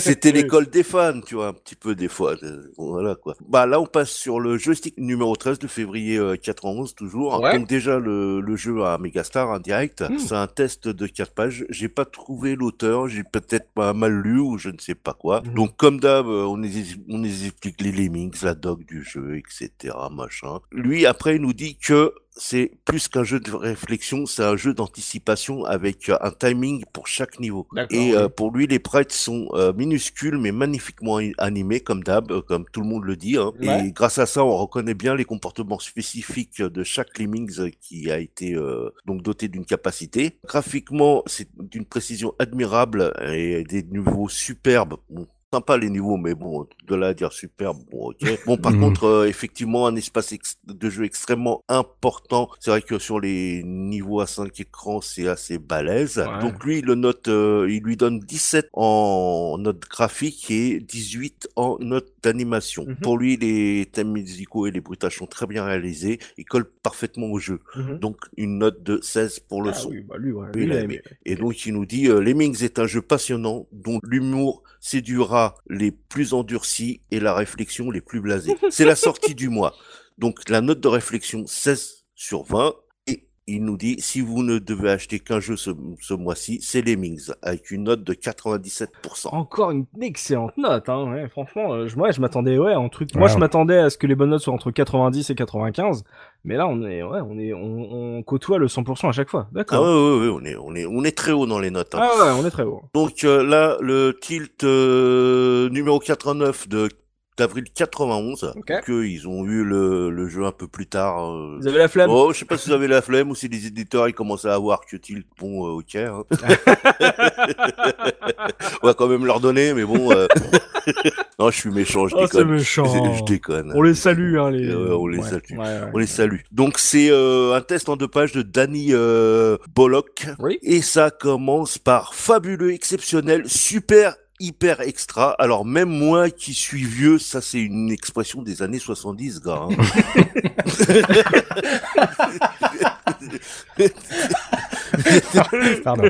c'était- l'école des fans, tu vois, un petit peu des fois. Euh, Voilà quoi. Bah là, on passe sur le joystick numéro 13 de février euh, 91 toujours. Ouais. Donc déjà le, le jeu à Megastar en direct, Mm. c'est un test de 4 pages. J'ai pas trouvé l'auteur, j'ai peut-être pas mal lu ou je ne sais pas quoi. Mhm. Donc comme d'hab, euh, on on explique les lemmings, la doc du jeu, etc. Machin. Lui après, il nous dit que c'est plus qu'un jeu de réflexion, c'est un jeu d'anticipation avec euh, un timing pour chaque niveau. Et euh, pour lui, les sprites sont euh, minuscules mais magnifiquement animés, comme d'hab, euh, comme tout le monde le dit. hein. Ouais. Et grâce à ça, on reconnaît bien les comportements spécifiques de chaque Lemmings euh, qui a été euh, donc doté d'une capacité. Graphiquement, c'est d'une précision admirable et des niveaux superbes. Bon, Sympa les niveaux, mais bon, de là à dire superbe, bon, ok. Bon, par Mhm. contre, euh, effectivement, un espace de jeu extrêmement important. C'est vrai que sur les niveaux à 5 écrans, c'est assez balèze. Ouais. Donc lui, il le note, euh, il lui donne 17 en note graphique et 18 en note d'animation. Mhm. Pour lui, les thèmes musicaux et les bruitages sont très bien réalisés. Ils collent parfaitement au jeu. Mhm. Donc une note de 16 pour le Ah son. oui, bah lui, ouais, Oui, lui, il a a aimé. aimé. Et donc il nous dit euh, Lemmings est un jeu passionnant dont l'humour séduira les plus endurcis et la réflexion les plus blasés. C'est la sortie du mois. Donc la note de réflexion 16 sur 20 et il nous dit si vous ne devez acheter qu'un jeu ce, ce mois-ci, c'est Lemmings avec une note de 97%. Encore une excellente note, hein. Ouais, franchement, euh, je, moi, je m'attendais, ouais, en truc. Moi, je m'attendais à ce que les bonnes notes soient entre 90 et 95, mais là, on est, ouais, on est, on, on côtoie le 100% à chaque fois. Ah D'accord. ouais, ouais, ouais, on est, on est, on est très haut dans les notes. hein. Ah ouais, on est très haut. Donc euh, là, le tilt euh, numéro 89 de d'avril 91, Ok. que ils ont eu le, le jeu un peu plus tard. euh, Vous avez la flemme Oh, je sais pas si vous avez la flemme ou si les éditeurs ils commençaient à voir que Tilt, bon, euh, ok. hein. On va quand même leur donner, mais bon. euh, non, je suis méchant, je Oh, c'est déconne. méchant. Je déconne. On les salue, hein, les. Ouais, on les Ouais, salue. ouais, ouais. On les salue. Donc c'est euh, un test en deux pages de Danny euh, Bollock. Oui. Et ça commence par fabuleux, exceptionnel, super, hyper extra. Alors même moi qui suis vieux, ça c'est une expression des années 70, gars. hein. Pardon.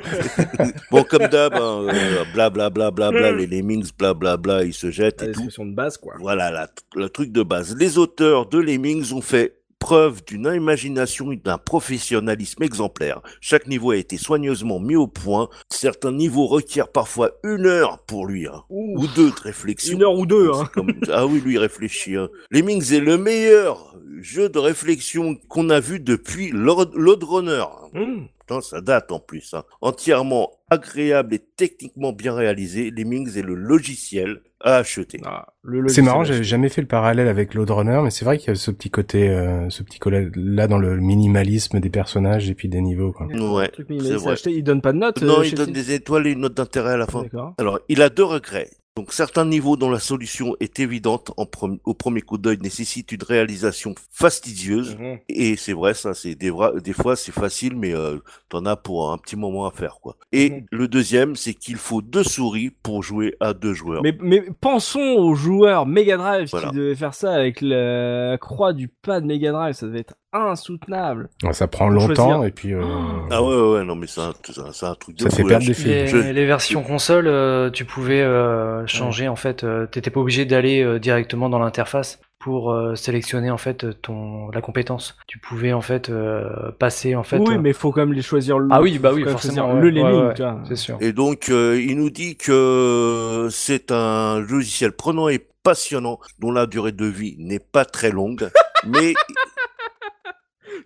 bon, comme d'hab, hein, euh, bla bla bla bla bla, les lemmings, bla bla bla, ils se jettent La et tout. de base, quoi. Voilà la- le truc de base. Les auteurs de Lemmings ont fait preuve d'une imagination et d'un professionnalisme exemplaire. Chaque niveau a été soigneusement mis au point. Certains niveaux requièrent parfois une heure pour lui, hein, ou deux de réflexion. une heure ou deux, hein. Comme- Ah oui, lui réfléchit. Hein. Lemmings est le meilleur jeu de réflexion qu'on a vu depuis Lord, Lord Runner. Mmh. Ça date en plus. Hein. Entièrement agréable et techniquement bien réalisé, Lemmings est le logiciel à acheter. Ah, C'est marrant, j'avais jamais fait le parallèle avec Load Runner, mais c'est vrai qu'il y a ce petit côté, euh, ce petit collègue là dans le minimalisme des personnages et puis des niveaux. Quoi. Ouais, c'est vrai. acheté, il donne pas de note. Non, euh, il donne des étoiles et une note d'intérêt à la fin. D'accord. Alors, il a deux regrets. Donc, certains niveaux dont la solution est évidente en pre- au premier coup d'œil nécessitent une réalisation fastidieuse. Mhm. Et c'est vrai, ça, c'est des, des fois c'est facile, mais euh, t'en as pour un petit moment à faire, quoi. Et Mhm. le deuxième, c'est qu'il faut deux souris pour jouer à deux joueurs. Mais, mais pensons aux joueurs Mega Drive Voilà. qui devaient faire ça avec la croix du pad Mega Drive, ça devait être insoutenable. Ouais, Ça prend longtemps choisir. et puis. Euh... Ah ouais, ouais, ouais, non, mais c'est un, un- truc de Ça fou, fait perdre des filles. Les, Je- les versions console, euh, tu pouvais euh, changer en fait. euh, T'étais pas obligé d'aller euh, directement dans l'interface pour euh, sélectionner en fait ton la compétence. Tu pouvais en fait euh, passer en fait. oui, euh, mais faut quand même les choisir. Le, Ah oui, bah oui, faut quand même forcément, ouais, le ouais, lemming, c'est sûr. Et donc, euh, il nous dit que c'est un logiciel prenant et passionnant, dont la durée de vie n'est pas très longue, mais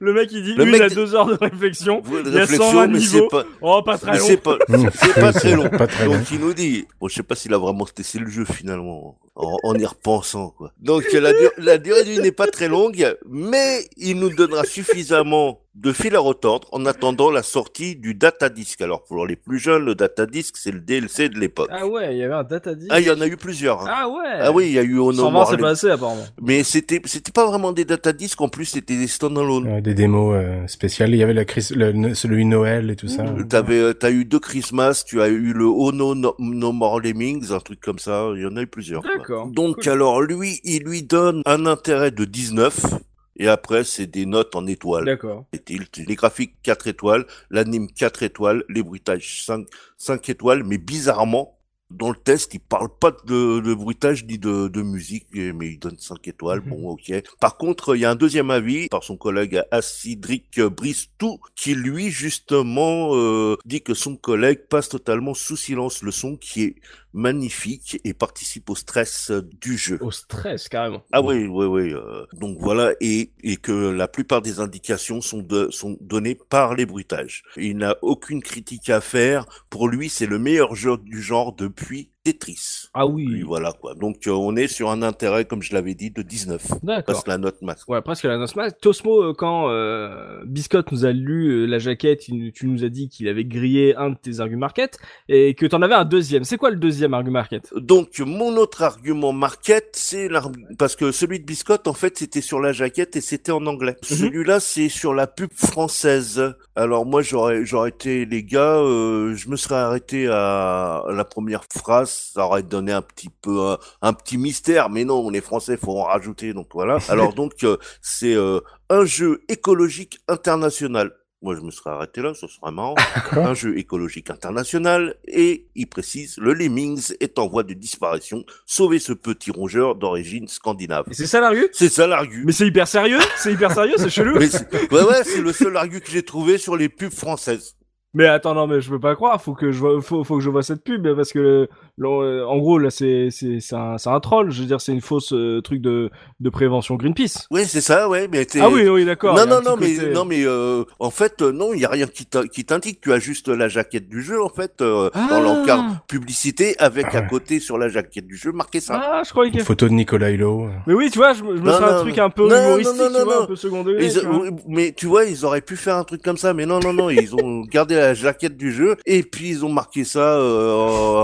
Le mec il dit Le une mec à deux heures de réflexion. vous, Il y a réflexion, 120 mais niveaux. c'est pas, Oh, pas très mais long. c'est pas, pas très long. Pas très long. Donc il nous dit, bon, je sais pas s'il a vraiment testé le jeu finalement, en, en y repensant quoi. Donc la, dur- la durée de vie n'est pas très longue, mais il nous donnera suffisamment de fil à retordre en attendant la sortie du data disc. Alors pour les plus jeunes, le data disc c'est le DLC de l'époque. Ah ouais, il y avait un data disc. Ah, il y en a eu plusieurs. hein. Ah ouais. Ah oui, il y a eu Ono 120 c'est pas assez apparemment. Mais c'était c'était pas vraiment des data discs, en plus c'était des standalone. Ouais, des démos euh, spéciales. Il y avait la Chris, le, celui Noël et tout ça. Mmh. T'avais, euh, t'as eu deux Christmas, tu as eu le Ono No, no More Lemmings, un truc comme ça, il y en a eu plusieurs. D'accord, Donc cool. alors lui, il lui donne un intérêt de 19, et après c'est des notes en étoiles. D'accord. Les graphiques 4 étoiles, l'anime 4 étoiles, les bruitages 5, 5 étoiles, mais bizarrement, dans le test, il parle pas de, de bruitage ni de, de musique, mais il donne 5 étoiles, bon ok. Par contre, il y a un deuxième avis par son collègue Acidric Bristou, qui lui justement euh, dit que son collègue passe totalement sous silence le son qui est magnifique et participe au stress du jeu. Au stress carrément. Ah oui, oui, oui. euh, donc voilà, et, et que la plupart des indications sont, de, sont données par les bruitages. Il n'a aucune critique à faire. Pour lui, c'est le meilleur jeu du genre depuis puis Tetris. Ah oui. voilà quoi. Donc euh, on est sur un intérêt, comme je l'avais dit, de 19. D'accord. Passe la note masse. Ouais, presque la noce masse. Tosmo, euh, quand euh, Biscotte nous a lu euh, la jaquette, il tu nous as dit qu'il avait grillé un de tes arguments market et que t'en avais un deuxième. C'est quoi le deuxième argument market Donc mon autre argument market, c'est parce que celui de Biscotte, en fait, c'était sur la jaquette et c'était en anglais. Mhm. Celui-là, c'est sur la pub française. Alors moi, j'aurais, j'aurais été les gars, je me serais arrêté à la première phrase, ça aurait donné un petit peu un, un petit mystère, mais non, on est français, faut en rajouter, donc voilà. Alors donc euh, c'est euh, un jeu écologique international. moi je me serais arrêté là, ça serait marrant. un jeu écologique international et il précise le Lemmings est en voie de disparition. Sauvez ce petit rongeur d'origine scandinave. Et c'est ça l'argument C'est ça l'argument. Mais c'est hyper sérieux, c'est hyper sérieux, c'est chelou. Mais ouais ouais, c'est le seul argument que j'ai trouvé sur les pubs françaises. Mais attends, non, mais je peux pas croire. Faut que je vois, faut, faut que je vois cette pub parce que, euh, en gros, là, c'est, un, un troll. Je veux dire, c'est une fausse euh, truc de, de prévention Greenpeace. Oui, c'est ça, ouais, mais Ah oui, oui, d'accord. Non, y a un non, non, mais, côté- non, mais euh, en fait, euh, non, il y a rien qui t'in- qui t'indique. Tu as juste la jaquette du jeu, en fait, euh, Ah. dans l'encart publicité, avec Ah à ouais. côté sur la jaquette du jeu marqué ça. Ah, je croyais Une qu'il. photo de Nicolas Hulot. Mais oui, tu vois, je, me- je me Non, serais un non, truc non. un peu Non, non, humoristique, non, tu non, vois, non. un peu second degré. Ils- tu vois. oui, mais tu vois, ils auraient pu faire un truc comme ça, mais non, non, non, ils ont gardé la jaquette du jeu et puis ils ont marqué ça euh,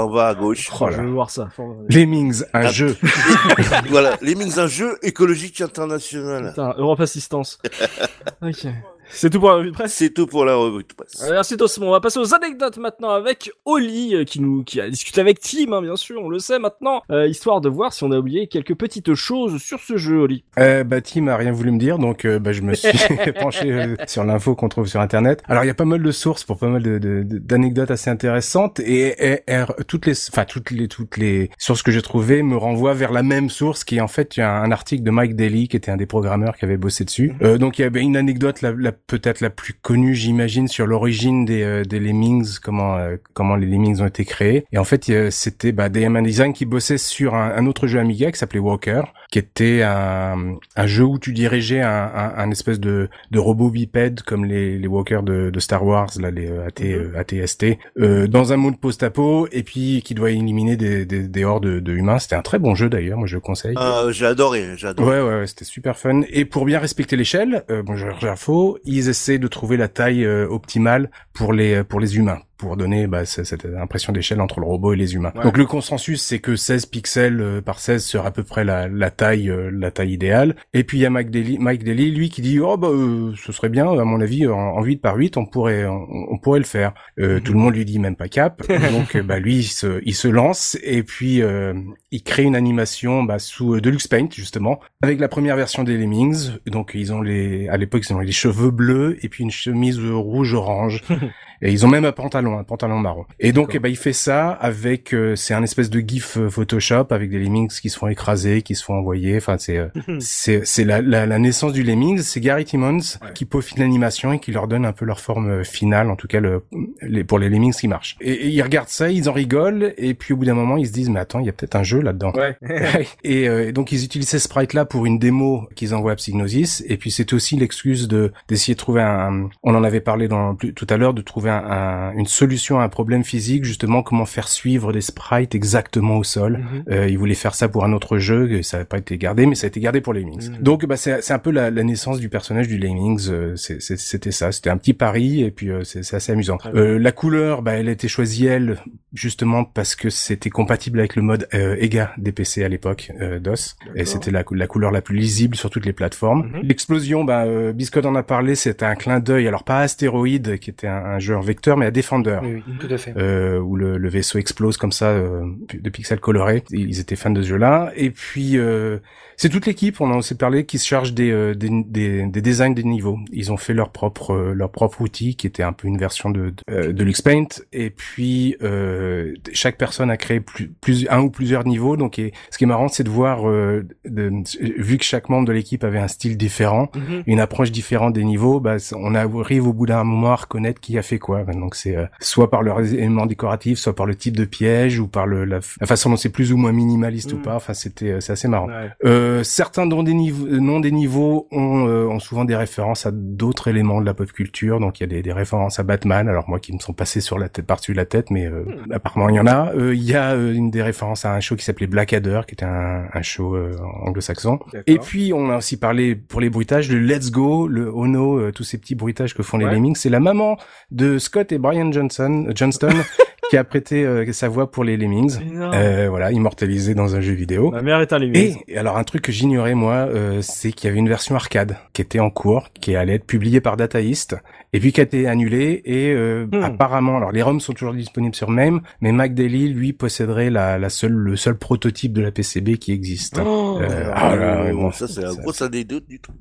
en bas à gauche. Oh Je là. veux voir ça. Faut- Lemmings, un Ah. jeu. voilà, les Mings, un jeu écologique international. Putain, Europe Assistance. ok. C'est tout pour la revue de presse. C'est tout pour la revue de presse. Euh, Merci Tosmo. On va passer aux anecdotes maintenant avec Oli euh, qui nous qui a discuté avec Tim, hein, bien sûr, on le sait maintenant, euh, histoire de voir si on a oublié quelques petites choses sur ce jeu, Oli. Euh, bah, Tim a rien voulu me dire, donc euh, bah, je me suis penché euh, sur l'info qu'on trouve sur Internet. Alors, il y a pas mal de sources pour pas mal de- de- de- d'anecdotes assez intéressantes, et, et- et toutes les, enfin toutes les toutes les sources que j'ai trouvées me renvoient vers la même source, qui est en fait il y a un article de Mike Daly, qui était un des programmeurs qui avait bossé dessus. Euh, donc il y avait une anecdote, la, la- peut-être la plus connue, j'imagine, sur l'origine des, euh, des Lemmings, comment euh, comment les Lemmings ont été créés. Et en fait, c'était bah, DM Design qui bossait sur un, un autre jeu Amiga qui s'appelait Walker, qui était un, un jeu où tu dirigeais un, un, un espèce de, de robot bipède comme les, les Walkers de, de Star Wars, là les euh, AT, euh, ATST, euh, dans un monde post-apo et puis qui doit éliminer des, des, des hordes de, de humains. C'était un très bon jeu d'ailleurs, moi je le conseille. Euh, j'ai adoré, j'ai adoré. Ouais, ouais, ouais, c'était super fun. Et pour bien respecter l'échelle, euh, bon, j'ai j'ai info, ils essaient de trouver la taille euh, optimale pour les pour les humains, pour donner bah, cette impression d'échelle entre le robot et les humains. Ouais. Donc le consensus, c'est que 16 pixels euh, par 16 serait à peu près la, la taille euh, la taille idéale. Et puis il y a Mike Daly, Mike Daly, lui, qui dit oh bah euh, ce serait bien, à mon avis, en, en 8 par 8, on pourrait on, on pourrait le faire. Euh, Tout le monde lui dit même pas cap. Donc euh, bah lui, il se, il se lance et puis euh, il crée une animation bah, sous Deluxe Paint justement avec la première version des Lemmings. Donc ils ont les à l'époque ils ont les cheveux bleus et puis une chemise rouge orange. Et ils ont même un pantalon, un pantalon marron. Et donc, eh ben, il fait ça avec, euh, c'est un espèce de gif euh, Photoshop avec des lemmings qui se font écraser, qui se font envoyer. Enfin, c'est, euh, c'est, c'est la, la, la naissance du lemmings. C'est Gary Timmons Ouais. qui peaufine l'animation et qui leur donne un peu leur forme euh, finale, en tout cas le, les, pour les lemmings qui marchent. Et, et ils regardent ça, ils en rigolent, et puis au bout d'un moment, ils se disent, mais attends, il y a peut-être un jeu là-dedans. Ouais. et euh, donc ils utilisent ces sprites là pour une démo qu'ils envoient à Psygnosis et puis c'est aussi l'excuse de d'essayer de trouver un on en avait parlé dans tout à l'heure de trouver un, un- une solution à un problème physique justement comment faire suivre des sprites exactement au sol Mhm. euh, ils voulaient faire ça pour un autre jeu, et ça n'a pas été gardé, mais ça a été gardé pour Lemmings. Mhm. Donc, bah, c'est un peu la, la naissance du personnage du Lemmings. euh, C'était ça, c'était un petit pari, et puis euh, c'est assez amusant. Bien. Euh, la couleur, bah, elle a été choisie elle justement parce que c'était compatible avec le mode euh, EGA des PC à l'époque euh, DOS, et c'était la, cou- la couleur la plus lisible sur toutes les plateformes. Mhm. L'explosion, bah, euh, Biscott en a parlé, c'était un clin d'œil, alors pas à Astéroïde qui était un, un jeu en vecteur, mais à Defender Oui, oui, tout à fait. euh, où le, le vaisseau explose comme ça euh, de pixels colorés. Ils étaient fans de ce jeu-là. Et puis euh, c'est toute l'équipe, on en s'est parlé, qui se charge des, euh, des, des, des designs des niveaux. Ils ont fait leur propre euh, leur propre outil qui était un peu une version de de, euh, de LuxPaint. Et puis euh, chaque personne a créé plus, plus un ou plusieurs niveaux. Donc et, ce qui est marrant, c'est de voir euh, de, vu que chaque membre de l'équipe avait un style différent Mhm. une approche différente des niveaux, bah, on arrive au bout d'un moment à reconnaître qui a fait quoi. Donc c'est euh, soit par leurs éléments décoratifs, soit par le type de piège ou par le, la, la façon dont c'est plus ou moins minimaliste ou Mm. pas. Enfin, c'était euh, c'est assez marrant. Ouais. Euh, certains dont des niveaux, noms des niveaux ont, euh, ont souvent des références à d'autres éléments de la pop culture. Donc il y a des, des références à Batman. Alors moi qui me sont passés sur la tête par-dessus la tête, mais euh, apparemment il y en a. Euh, Il y a euh, une des références à un show qui s'appelait Blackadder, qui était un, un show euh, anglo-saxon. Et puis on a aussi parlé pour les bruitages le Let's Go, le Ono, euh, tous ces petits bruitages que font les. Lemmings. C'est la maman de Scott et Brian Johnson, Johnston qui a prêté euh, sa voix pour les Lemmings. Euh, voilà, immortalisé dans un jeu vidéo. Ma mère est un Et, limite. et alors un truc que j'ignorais moi, euh, c'est qu'il y avait une version arcade qui était en cours, qui allait être publiée par Data East, et puis qui a été annulée. Et euh, Hmm. apparemment, alors les ROMs sont toujours disponibles sur MAME, mais Mac Daily lui posséderait la, la seule, le seul prototype de la PCB qui existe. Oh. Euh, ah là, bon, ça, c'est la ça- grosse anecdote du truc.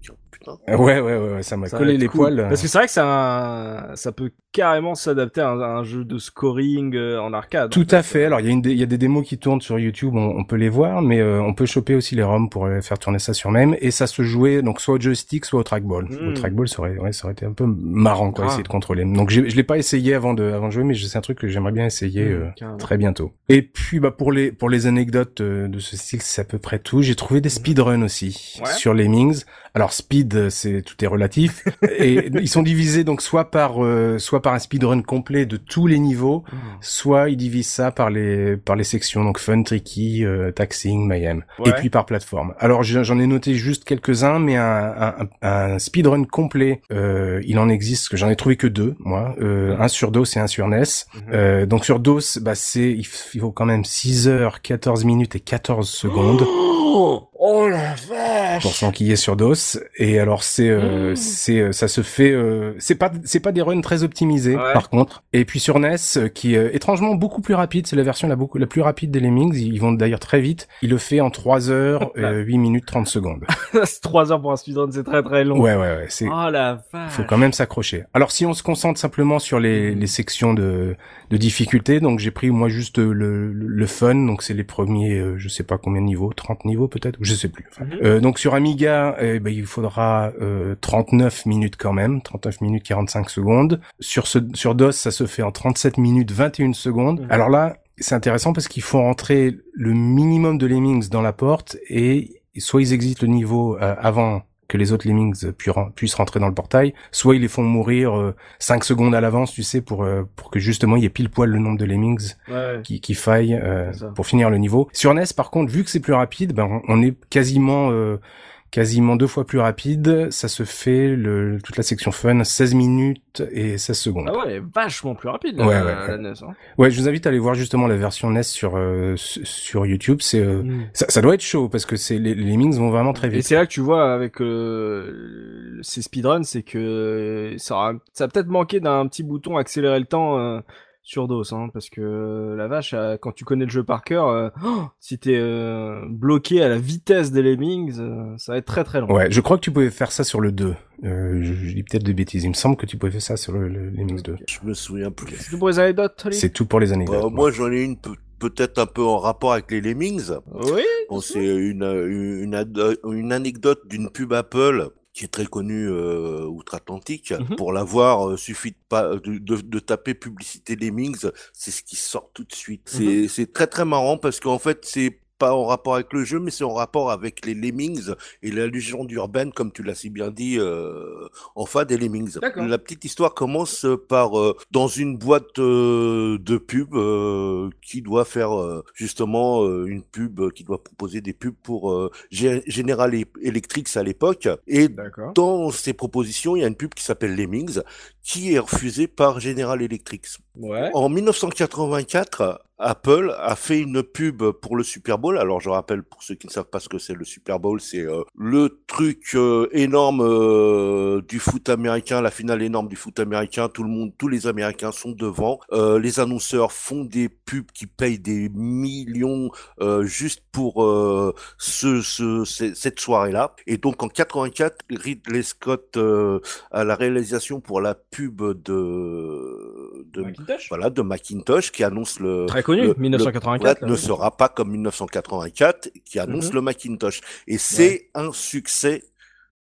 Hein. Ouais, ouais, ouais, ouais, ça m'a Ça collé les cool. poils. Parce que c'est vrai que ça, ça peut carrément s'adapter à un, à un jeu de scoring euh, en arcade. Tout à fait. Alors il y a une, y a des démos qui tournent sur YouTube, on, on peut les voir, mais euh, on peut choper aussi les ROM pour euh, faire tourner ça sur même, et ça se jouait donc soit au joystick, soit au trackball. Mm. Au trackball, ça aurait, ouais, ça aurait été un peu marrant quoi, Ah. essayer de contrôler. Donc je l'ai pas essayé avant de, avant de jouer, mais c'est un truc que j'aimerais bien essayer. Mmh, euh. Très bientôt. Et puis bah pour les pour les anecdotes euh, de ce style, c'est à peu près tout. J'ai trouvé des speedruns aussi Ouais. sur les Mings. Alors speed, euh, c'est tout est relatif et ils sont divisés donc soit par euh, soit par un speedrun complet de tous les niveaux, Mmh. soit ils divisent ça par les par les sections donc fun, tricky, euh, taxing, mayhem Ouais. et puis par plateforme. Alors j'en ai noté juste quelques-uns mais un, un, un speedrun complet, euh, il en existe que j'en ai trouvé que deux moi, euh, un sur DOS et un sur NES. Mhm. Euh, donc sur DOS, bah c'est il faut quand même 6 heures, 14 minutes et 14 secondes Oh, oh la vache pour s'enquiller sur DOS. Et alors c'est euh, Mmh. c'est euh, ça se fait euh, c'est pas c'est pas des runs très optimisés Ouais. par contre. Et puis sur NES euh, qui est euh, étrangement beaucoup plus rapide, c'est la version la beaucoup la plus rapide des Lemmings, ils vont d'ailleurs très vite. Il le fait en 3 heures euh, 8 minutes 30 secondes. c'est 3 heures pour un speedrun, c'est très très long. Ouais ouais ouais, c'est Oh la vache faut quand même s'accrocher. Alors si on se concentre simplement sur les, les sections de, de difficulté, donc j'ai pris moi juste le, le, le fun, donc c'est les premiers, euh, je sais pas combien de niveaux, 30 niveaux peut-être, je sais plus. Enfin, Mhm. euh, donc sur Amiga, eh ben, il faudra euh, 39 minutes quand même, 39 minutes 45 secondes. Sur ce, sur DOS, ça se fait en 37 minutes 21 secondes. Mhm. Alors là, c'est intéressant parce qu'il faut rentrer le minimum de lemmings dans la porte et soit ils exitent le niveau euh, avant que les autres lemmings pu- puissent rentrer dans le portail, soit ils les font mourir euh, 5 secondes à l'avance, tu sais, pour euh, pour que justement il y ait pile poil le nombre de lemmings Ouais. qui, qui faille euh, pour finir le niveau. Sur NES, par contre, vu que c'est plus rapide, ben on, on est quasiment euh, quasiment deux fois plus rapide. Ça se fait le, toute la section fun 16 minutes et 16 secondes. Ah ouais, vachement plus rapide, Ouais, la, ouais, la NES. Hein. Ouais, je vous invite à aller voir justement la version NES sur euh, su- sur YouTube. C'est euh, Mm. ça, ça doit être chaud parce que c'est les, les lemmings vont vraiment très Et vite. c'est là que tu vois avec euh, ces speedruns, c'est que ça, aura- ça a peut-être manqué d'un petit bouton accélérer le temps euh, sur DOS, hein, parce que euh, la vache, euh, quand tu connais le jeu par cœur, euh, oh, si t'es euh, bloqué à la vitesse des lemmings, euh, ça va être très très long. Ouais, je crois que tu pouvais faire ça sur le 2. Euh, je, je dis peut-être des bêtises. Il me semble que tu pouvais faire ça sur le, le Lemmings 2. Je me souviens plus. C'est tout pour les anecdotes, C'est tout pour les anecdotes. Bah, moi, j'en ai une peu- peut-être un peu en rapport avec les Lemmings. Oui. Bon, c'est une, une, une anecdote d'une pub Apple qui est très connue euh, outre-Atlantique. Mhm. Pour l'avoir, euh, suffit de, pas, de, de, de taper publicité Lemmings, c'est ce qui sort tout de suite. C'est C'est très très marrant parce qu'en fait, c'est pas en rapport avec le jeu, mais c'est en rapport avec les Lemmings et la légende urbaine, comme tu l'as si bien dit, euh, en fa des Lemmings. La petite histoire commence par euh, dans une boîte euh, de pub euh, qui doit faire euh, justement euh, une pub, qui doit proposer des pubs pour euh, General E- Electric à l'époque. Et dans ces propositions, il y a une pub qui s'appelle Lemmings, qui est refusée par General Electric. Ouais. En 1984, Apple a fait une pub pour le Super Bowl. Alors je rappelle pour ceux qui ne savent pas ce que c'est le Super Bowl, c'est euh, le truc euh, énorme euh, du foot américain, la finale énorme du foot américain. Tout le monde, tous les Américains sont devant. Euh, les annonceurs font des pubs qui payent des millions euh, juste pour euh, ce, ce, ce- cette soirée-là. Et donc en 84, Ridley Scott a la réalisation pour la pub de, de Macintosh. voilà de Macintosh qui annonce le Très connu, le- 1984. le- là. ne sera pas comme 1984 qui annonce Mhm. le Macintosh et c'est un succès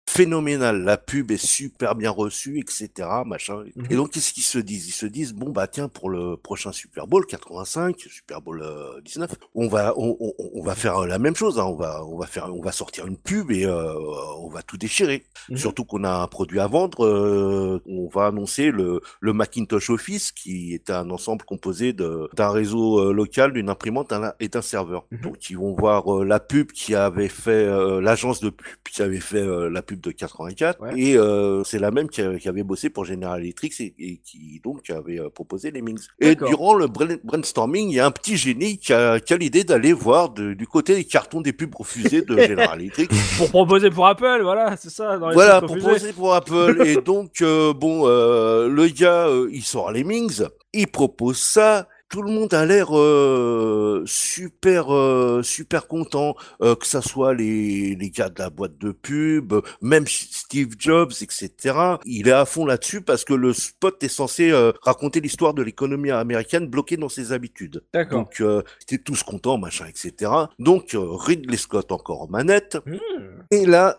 phénoménal. La pub est super bien reçue, etc. Machin. Mhm. Et donc, qu'est-ce qu'ils se disent? Ils se disent bon bah tiens pour le prochain Super Bowl 85, Super Bowl euh, 19, on va on, on, on va faire la même chose. Hein. On va on va faire on va sortir une pub et euh, on va tout déchirer. Mhm. Surtout qu'on a un produit à vendre. euh, on va annoncer le le Macintosh Office qui est un ensemble composé d'un réseau euh, local, d'une imprimante et d'un serveur. Mhm. Donc ils vont voir euh, la pub qui avait fait euh, l'agence de pub qui avait fait euh, la pub de 84 Ouais. et euh, c'est la même qui, avait bossé pour General Electric et, et qui donc avait euh, proposé les Mings. Et durant le brain- brainstorming, il y a un petit génie qui a, qui a l'idée d'aller voir de- du côté des cartons des pubs refusés de General Electric. Pour proposer pour Apple, voilà, c'est ça. Dans les Voilà, pour proposer pour Apple. et donc, euh, bon, le gars, il sort les Mings, il propose ça. Tout le monde a l'air euh, super euh, super content, euh, que ça soit les les gars de la boîte de pub, même Steve Jobs, etc. Il est à fond là-dessus parce que le spot est censé raconter l'histoire de l'économie américaine bloquée dans ses habitudes. D'accord. Donc c'était tous contents, machin, etc. Donc Ridley Scott encore en manette. Hmm. Et là,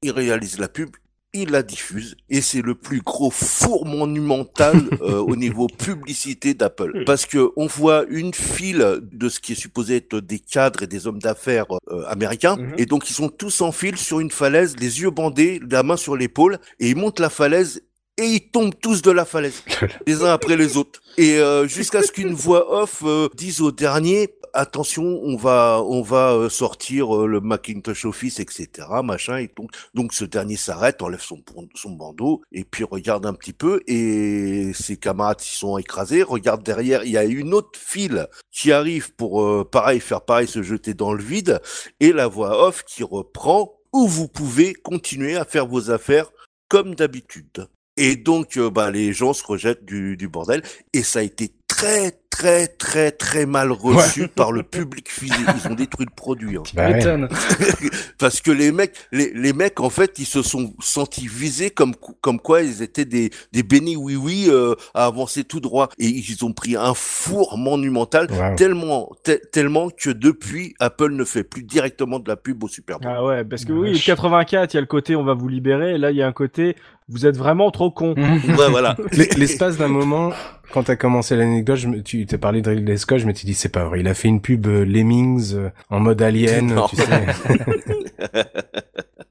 il réalise la pub, il la diffuse et c'est le plus gros four monumental euh, au niveau publicité d'Apple parce que on voit une file de ce qui est supposé être des cadres et des hommes d'affaires euh, américains Mhm. et donc ils sont tous en file sur une falaise les yeux bandés la main sur l'épaule et ils montent la falaise et ils tombent tous de la falaise les uns après les autres. Et euh, jusqu'à ce qu'une voix off euh, dise au dernier attention on va on va euh, sortir le Macintosh Office etc machin et donc donc ce dernier s'arrête enlève son son bandeau et puis regarde un petit peu et ses camarades s'y sont écrasés. Regarde derrière il y a une autre file qui arrive pour euh, pareil faire pareil se jeter dans le vide et la voix off qui reprend où vous pouvez continuer à faire vos affaires comme d'habitude et donc, euh, bah, les gens se rejettent du, du bordel. Et ça a été très, très, très, très mal reçu par le public physique. Ils ont détruit le produit. hein. Bah. Parce que les mecs, les, les mecs, en fait, ils se sont sentis visés comme, comme quoi ils étaient des, des bénis oui-oui euh, à avancer tout droit. Et ils ont pris un four monumental Wow. tellement, te- tellement que depuis, Apple ne fait plus directement de la pub au Super Bowl. Ah ouais, parce que La oui, vache. 84, il y a le côté on va vous libérer, et là il y a un côté vous êtes vraiment trop con. Ouais, voilà. L'es- L'espace d'un moment, quand t'as commencé l'anecdote, je me- tu t'es parlé de Ridley Scott, je m'étais dit c'est pas vrai. Il a fait une pub euh, Lemmings euh, en mode alien, Non. tu sais.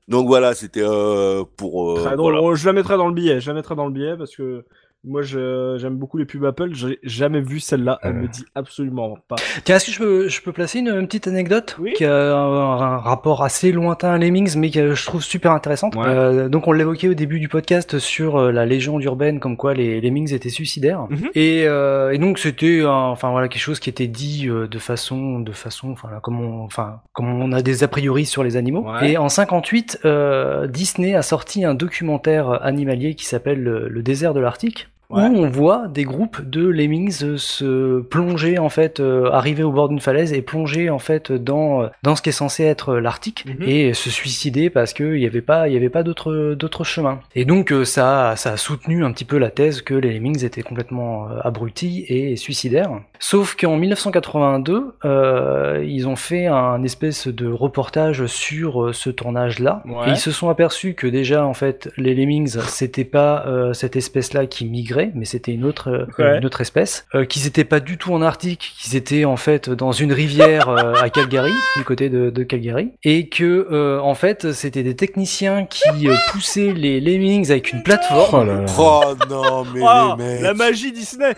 Donc voilà, c'était euh, pour. euh, Très drôle. voilà. Oh, Je la mettrai dans le billet, je la mettrai dans le billet parce que moi je- j'aime beaucoup les pubs Apple, j'ai jamais vu celle-là, elle Euh. me dit absolument pas. Tiens, est-ce que je peux, je peux placer une, une petite anecdote Oui. qui a un, un rapport assez lointain à Lemmings, mais que je trouve super intéressante. Ouais. Euh, donc, on l'évoquait au début du podcast sur euh, la légende urbaine, comme quoi les Lemmings étaient suicidaires. Mhm. Et, euh, et donc, c'était, enfin voilà, quelque chose qui était dit euh, de façon, de façon, enfin comme on, enfin comme on a des a priori sur les animaux. Ouais. Et en 58, euh, Disney a sorti un documentaire animalier qui s'appelle Le, Le désert de l'Arctique. Ouais. Où on voit des groupes de lemmings euh, se plonger en fait, euh, arriver au bord d'une falaise et plonger en fait dans euh, dans ce qui est censé être l'Arctique Mhm. et se suicider parce que il y avait pas il y avait pas d'autre d'autre chemin. Et donc ça a- ça a soutenu un petit peu la thèse que les lemmings étaient complètement abrutis et suicidaires. Sauf qu'en 1982, euh, ils ont fait un espèce de reportage sur euh, ce tournage-là Ouais. et ils se sont aperçus que déjà en fait les lemmings c'était pas euh, cette espèce-là qui migrait, mais c'était une autre euh, Ouais. une autre espèce, euh, qu'ils étaient pas du tout en Arctique, qu'ils étaient en fait dans une rivière euh, à Calgary, du côté de, de Calgary, et que euh, en fait c'était des techniciens qui poussaient les lemmings avec une plateforme. Oh là là. Oh non, mais Oh, les mecs. la magie Disney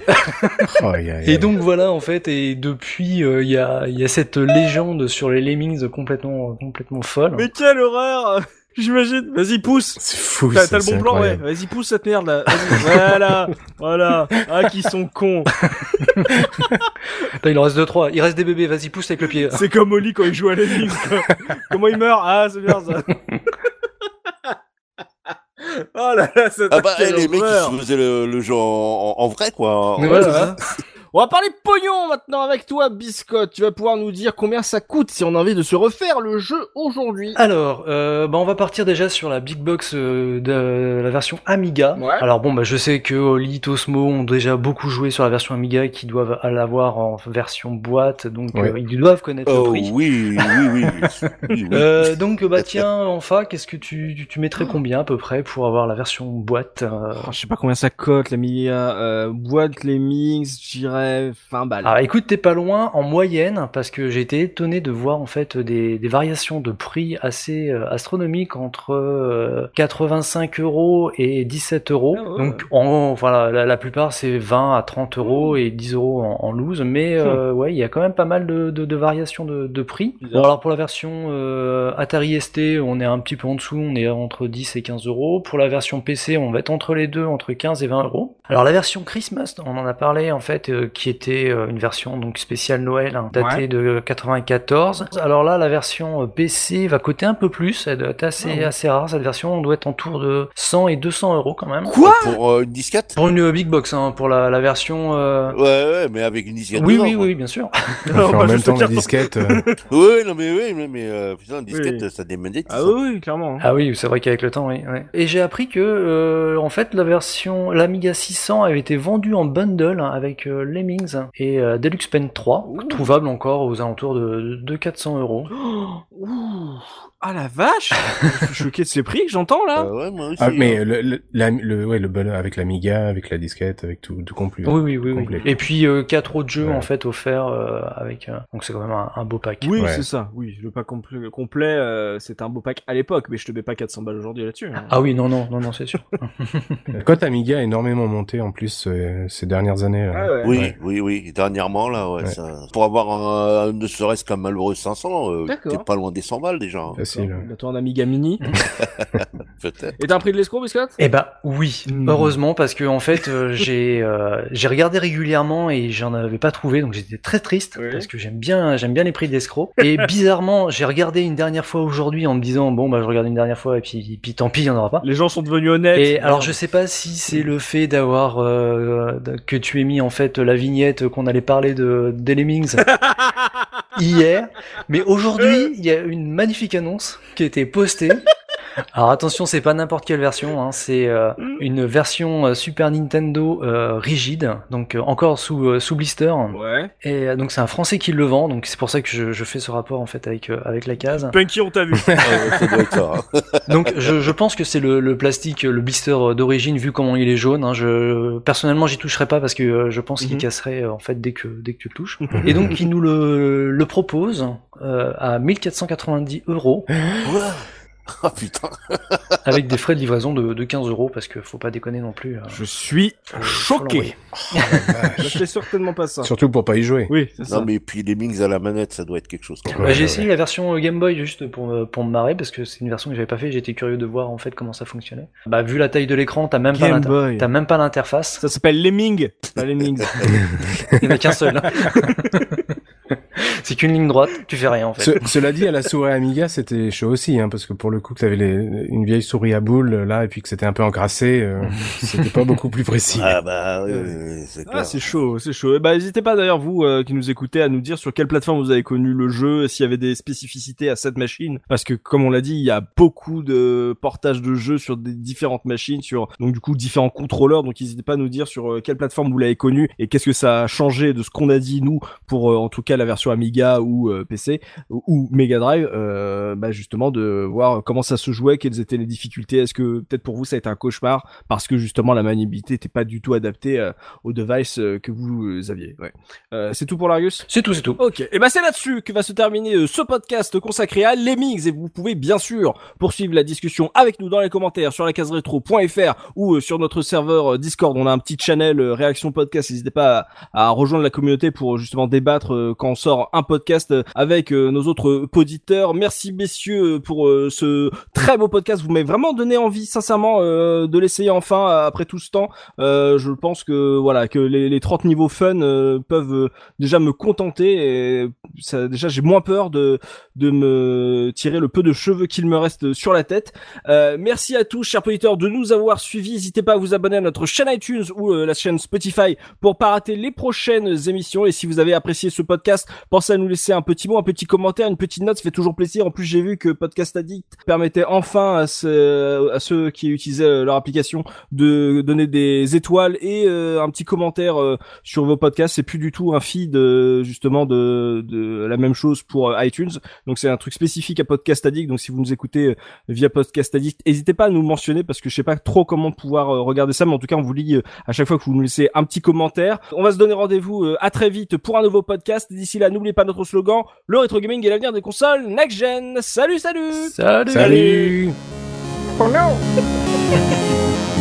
Oh, aïe, aïe, Et donc voilà en fait et depuis euh, il y a il y a cette légende sur les lemmings complètement complètement folle. Mais quelle horreur J'imagine. Vas-y, pousse c'est fou. T'as ça, t'as le c'est bon plan, ouais. Vas-y, pousse cette merde là. Voilà, voilà. Ah, qui sont cons. Attends, il en reste deux trois. Il reste des bébés. Vas-y pousse avec le pied. C'est comme Oli quand il joue à l'ennemi. Comment il meurt Ah, c'est bien ça. oh là là, c'est Ah bah, eh, les mecs, ils se faisaient le, le jeu en, en- en vrai, quoi. En- voilà. On va parler pognon maintenant avec toi, Biscotte. Tu vas pouvoir nous dire combien ça coûte si on a envie de se refaire le jeu aujourd'hui. Alors, euh, bah on va partir déjà sur la big box euh, de la version Amiga. Ouais. Alors bon, bah je sais que Oli, Tosmo ont déjà beaucoup joué sur la version Amiga, qui doivent l'avoir en version boîte, donc Ouais. euh, ils doivent connaître le Oh prix. oui, oui, oui. oui, oui. Euh, donc bah tiens, enfin, qu'est-ce que tu, tu, tu mettrais combien à peu près pour avoir la version boîte euh Oh, je sais pas combien ça coûte, la Mia. Euh, boîte, les mix, j'irais 20 balles. Alors écoute, t'es pas loin en moyenne parce que j'ai été étonné de voir en fait des, des variations de prix assez euh, astronomiques entre euh, 85 euros et 17 euros. Ah ouais. Donc en, voilà, la, la plupart c'est 20 à 30 euros et 10 euros en, en loose, mais euh, ouais, il y a quand même pas mal de, de, de variations de, de prix. Bon, alors pour la version euh, Atari ST, on est un petit peu en dessous, on est entre 10 et 15 euros. Pour la version PC, on va être entre les deux, entre 15 et 20 euros. Alors la version Christmas, on en a parlé en fait, euh, qui était euh, une version donc spéciale Noël, hein, datée de 94. Alors là, la version euh, PC va coûter un peu plus, elle doit être assez, assez rare. Cette version on doit être en tour de 100 et 200 euros quand même. Quoi Pour euh, une disquette? Pour une euh, big box, hein, pour la, la version. euh, Ouais, ouais, mais avec une disquette. Oui, dedans, oui, quoi. oui, bien sûr. Alors, en même temps, la disquette. euh, Oui, non, mais oui, mais, mais euh, putain, une disquette, Oui. ça démonétise. Ah oui, oui, clairement. Ah oui, c'est vrai qu'avec le temps, oui. Et j'ai appris que, euh, en fait, la version, l'Amiga 600 avait été vendue en bundle hein, avec euh, Lemmings et euh, Deluxe Pen 3, Ouh. trouvable encore aux alentours de, de 400 euros. Oh. Ah la vache Je suis choqué de ces prix que j'entends là. Ah ouais, moi aussi. Ah, mais hein. le, le, la- le, ouais, le bon avec l'Amiga, avec la disquette, avec tout, tout complet. Oui, oui, oui. oui. Complet. Et puis euh, quatre autres jeux Ouais. en fait offerts euh, avec. euh, donc c'est quand même un, un beau pack. Oui, Ouais. c'est ça. Oui, le pack complet, complet euh, c'était un beau pack à l'époque, mais je te mets pas 400 balles aujourd'hui là-dessus. hein. Ah oui, non, non, non, non, c'est sûr. La cote Amiga a énormément monté en plus euh, ces dernières années. là. Ah ouais. Oui, Ouais. oui, oui. Dernièrement, là, ouais, Ouais. ça... pour avoir un, ne serait-ce qu'un malheureux 500, euh, D'accord. t'es pas loin des 100 balles déjà. Facile. Bientôt un Amiga Mini. Peut-être. Et t'as un prix de l'escroc, Biscotte? Eh ben oui, Hmm. heureusement parce que en fait euh, j'ai euh, j'ai regardé régulièrement et j'en avais pas trouvé donc j'étais très triste Oui. parce que j'aime bien j'aime bien les prix d'escrocs et bizarrement j'ai regardé une dernière fois aujourd'hui en me disant bon bah je regarde une dernière fois et puis puis tant pis il y en aura pas. Les gens sont devenus honnêtes. Et alors je sais pas si c'est le fait d'avoir euh, de- que tu aies mis en fait la vignette qu'on allait parler de des Lemmings hier, mais aujourd'hui il y a une magnifique annonce qui a été postée. Alors attention, c'est pas n'importe quelle version, hein, c'est euh, une version euh, Super Nintendo euh, rigide, donc euh, encore sous euh, sous blister. Ouais. Et euh, donc c'est un Français qui le vend, donc c'est pour ça que je, je fais ce rapport en fait avec euh, avec la case. Punky, on t'a vu. Ah hein. Donc je, je pense que c'est le, le plastique, le blister d'origine vu comment il est jaune. Hein, je personnellement j'y toucherai pas parce que euh, je pense qu'il Mhm. casserait en fait dès que dès que tu le touches. Et donc il nous le, le propose euh, à 1490 euros. Ah putain. avec des frais de livraison de, de 15 euros parce que faut pas déconner non plus. euh. Je suis choqué. Ah, Je fais certainement pas ça. Surtout pour pas y jouer. Oui, c'est ça. Non, mais puis les Mings à la manette, ça doit être quelque chose. quand même. Bah, j'ai essayé la version euh, Game Boy juste pour me, pour me marrer parce que c'est une version que j'avais pas fait. J'étais curieux de voir en fait comment ça fonctionnait. Bah vu la taille de l'écran, t'as même pas l'inter- t'as même pas l'interface. Ça s'appelle Lemming. Pas Lemmings. Il y en a qu'un seul. c'est qu'une ligne droite. Tu fais rien en fait. Ce- cela dit, à la souris Amiga, c'était chaud aussi, hein, parce que pour le coup, que t'avais les, une vieille souris à boule là, et puis que c'était un peu encrassé, euh, c'était pas beaucoup plus précis. Ah bah oui, oui, oui, c'est Ah, c'est chaud, c'est chaud. Et bah, n'hésitez pas d'ailleurs, vous euh, qui nous écoutez, à nous dire sur quelle plateforme vous avez connu le jeu, s'il y avait des spécificités à cette machine. Parce que, comme on l'a dit, il y a beaucoup de portages de jeux sur des différentes machines, sur, donc du coup, différents contrôleurs. Donc, n'hésitez pas à nous dire sur euh, quelle plateforme vous l'avez connu et qu'est-ce que ça a changé de ce qu'on a dit, nous, pour, euh, en tout cas, la version Amiga ou euh, PC ou, Mega Drive, euh, bah, justement, de voir comment ça se jouait, quelles étaient les difficultés. Est-ce que, peut-être pour vous, ça a été un cauchemar parce que, justement, la maniabilité n'était pas du tout adaptée euh, au device que vous aviez? Ouais. C'est tout pour l'Argus C'est tout, c'est tout. Ok, et ben c'est là-dessus que va se terminer ce podcast consacré à Lemmings et vous pouvez bien sûr poursuivre la discussion avec nous dans les commentaires sur la case rétro.fr ou sur notre serveur Discord. On a un petit channel réaction podcast. N'hésitez pas à, à rejoindre la communauté pour justement débattre quand on sort un podcast euh, avec euh, nos autres poditeurs. Merci messieurs euh, pour euh, ce très beau podcast. Vous m'avez vraiment donné envie sincèrement euh, de l'essayer enfin euh, après tout ce temps. Euh, je pense que voilà que les, les 30 niveaux fun euh, peuvent euh, déjà me contenter et ça, déjà j'ai moins peur de de me tirer le peu de cheveux qu'il me reste sur la tête. Euh, merci à tous chers auditeurs de nous avoir suivis. N'hésitez pas à vous abonner à notre chaîne iTunes ou euh, la chaîne Spotify pour pas rater les prochaines émissions et si vous avez apprécié ce podcast, pensez à nous laisser un petit mot, un petit commentaire, une petite note, ça fait toujours plaisir. En plus, j'ai vu que Podcast Addict permettait enfin à, ce- à ceux qui utilisaient euh, leur application de donner des étoiles et euh, un petit commentaire euh, sur vos podcasts. C'est plus du tout un feed justement de, la même chose pour iTunes. Donc c'est un truc spécifique à Podcast Addict. Donc si vous nous écoutez via Podcast Addict, n'hésitez pas à nous mentionner parce que je sais pas trop comment pouvoir regarder ça, mais en tout cas on vous lit à chaque fois que vous nous laissez un petit commentaire. On va se donner rendez-vous à très vite pour un nouveau podcast. D'ici là, n'oubliez pas notre slogan le rétro gaming est l'avenir des consoles next gen. Salut, salut. Salut. Salut Oh non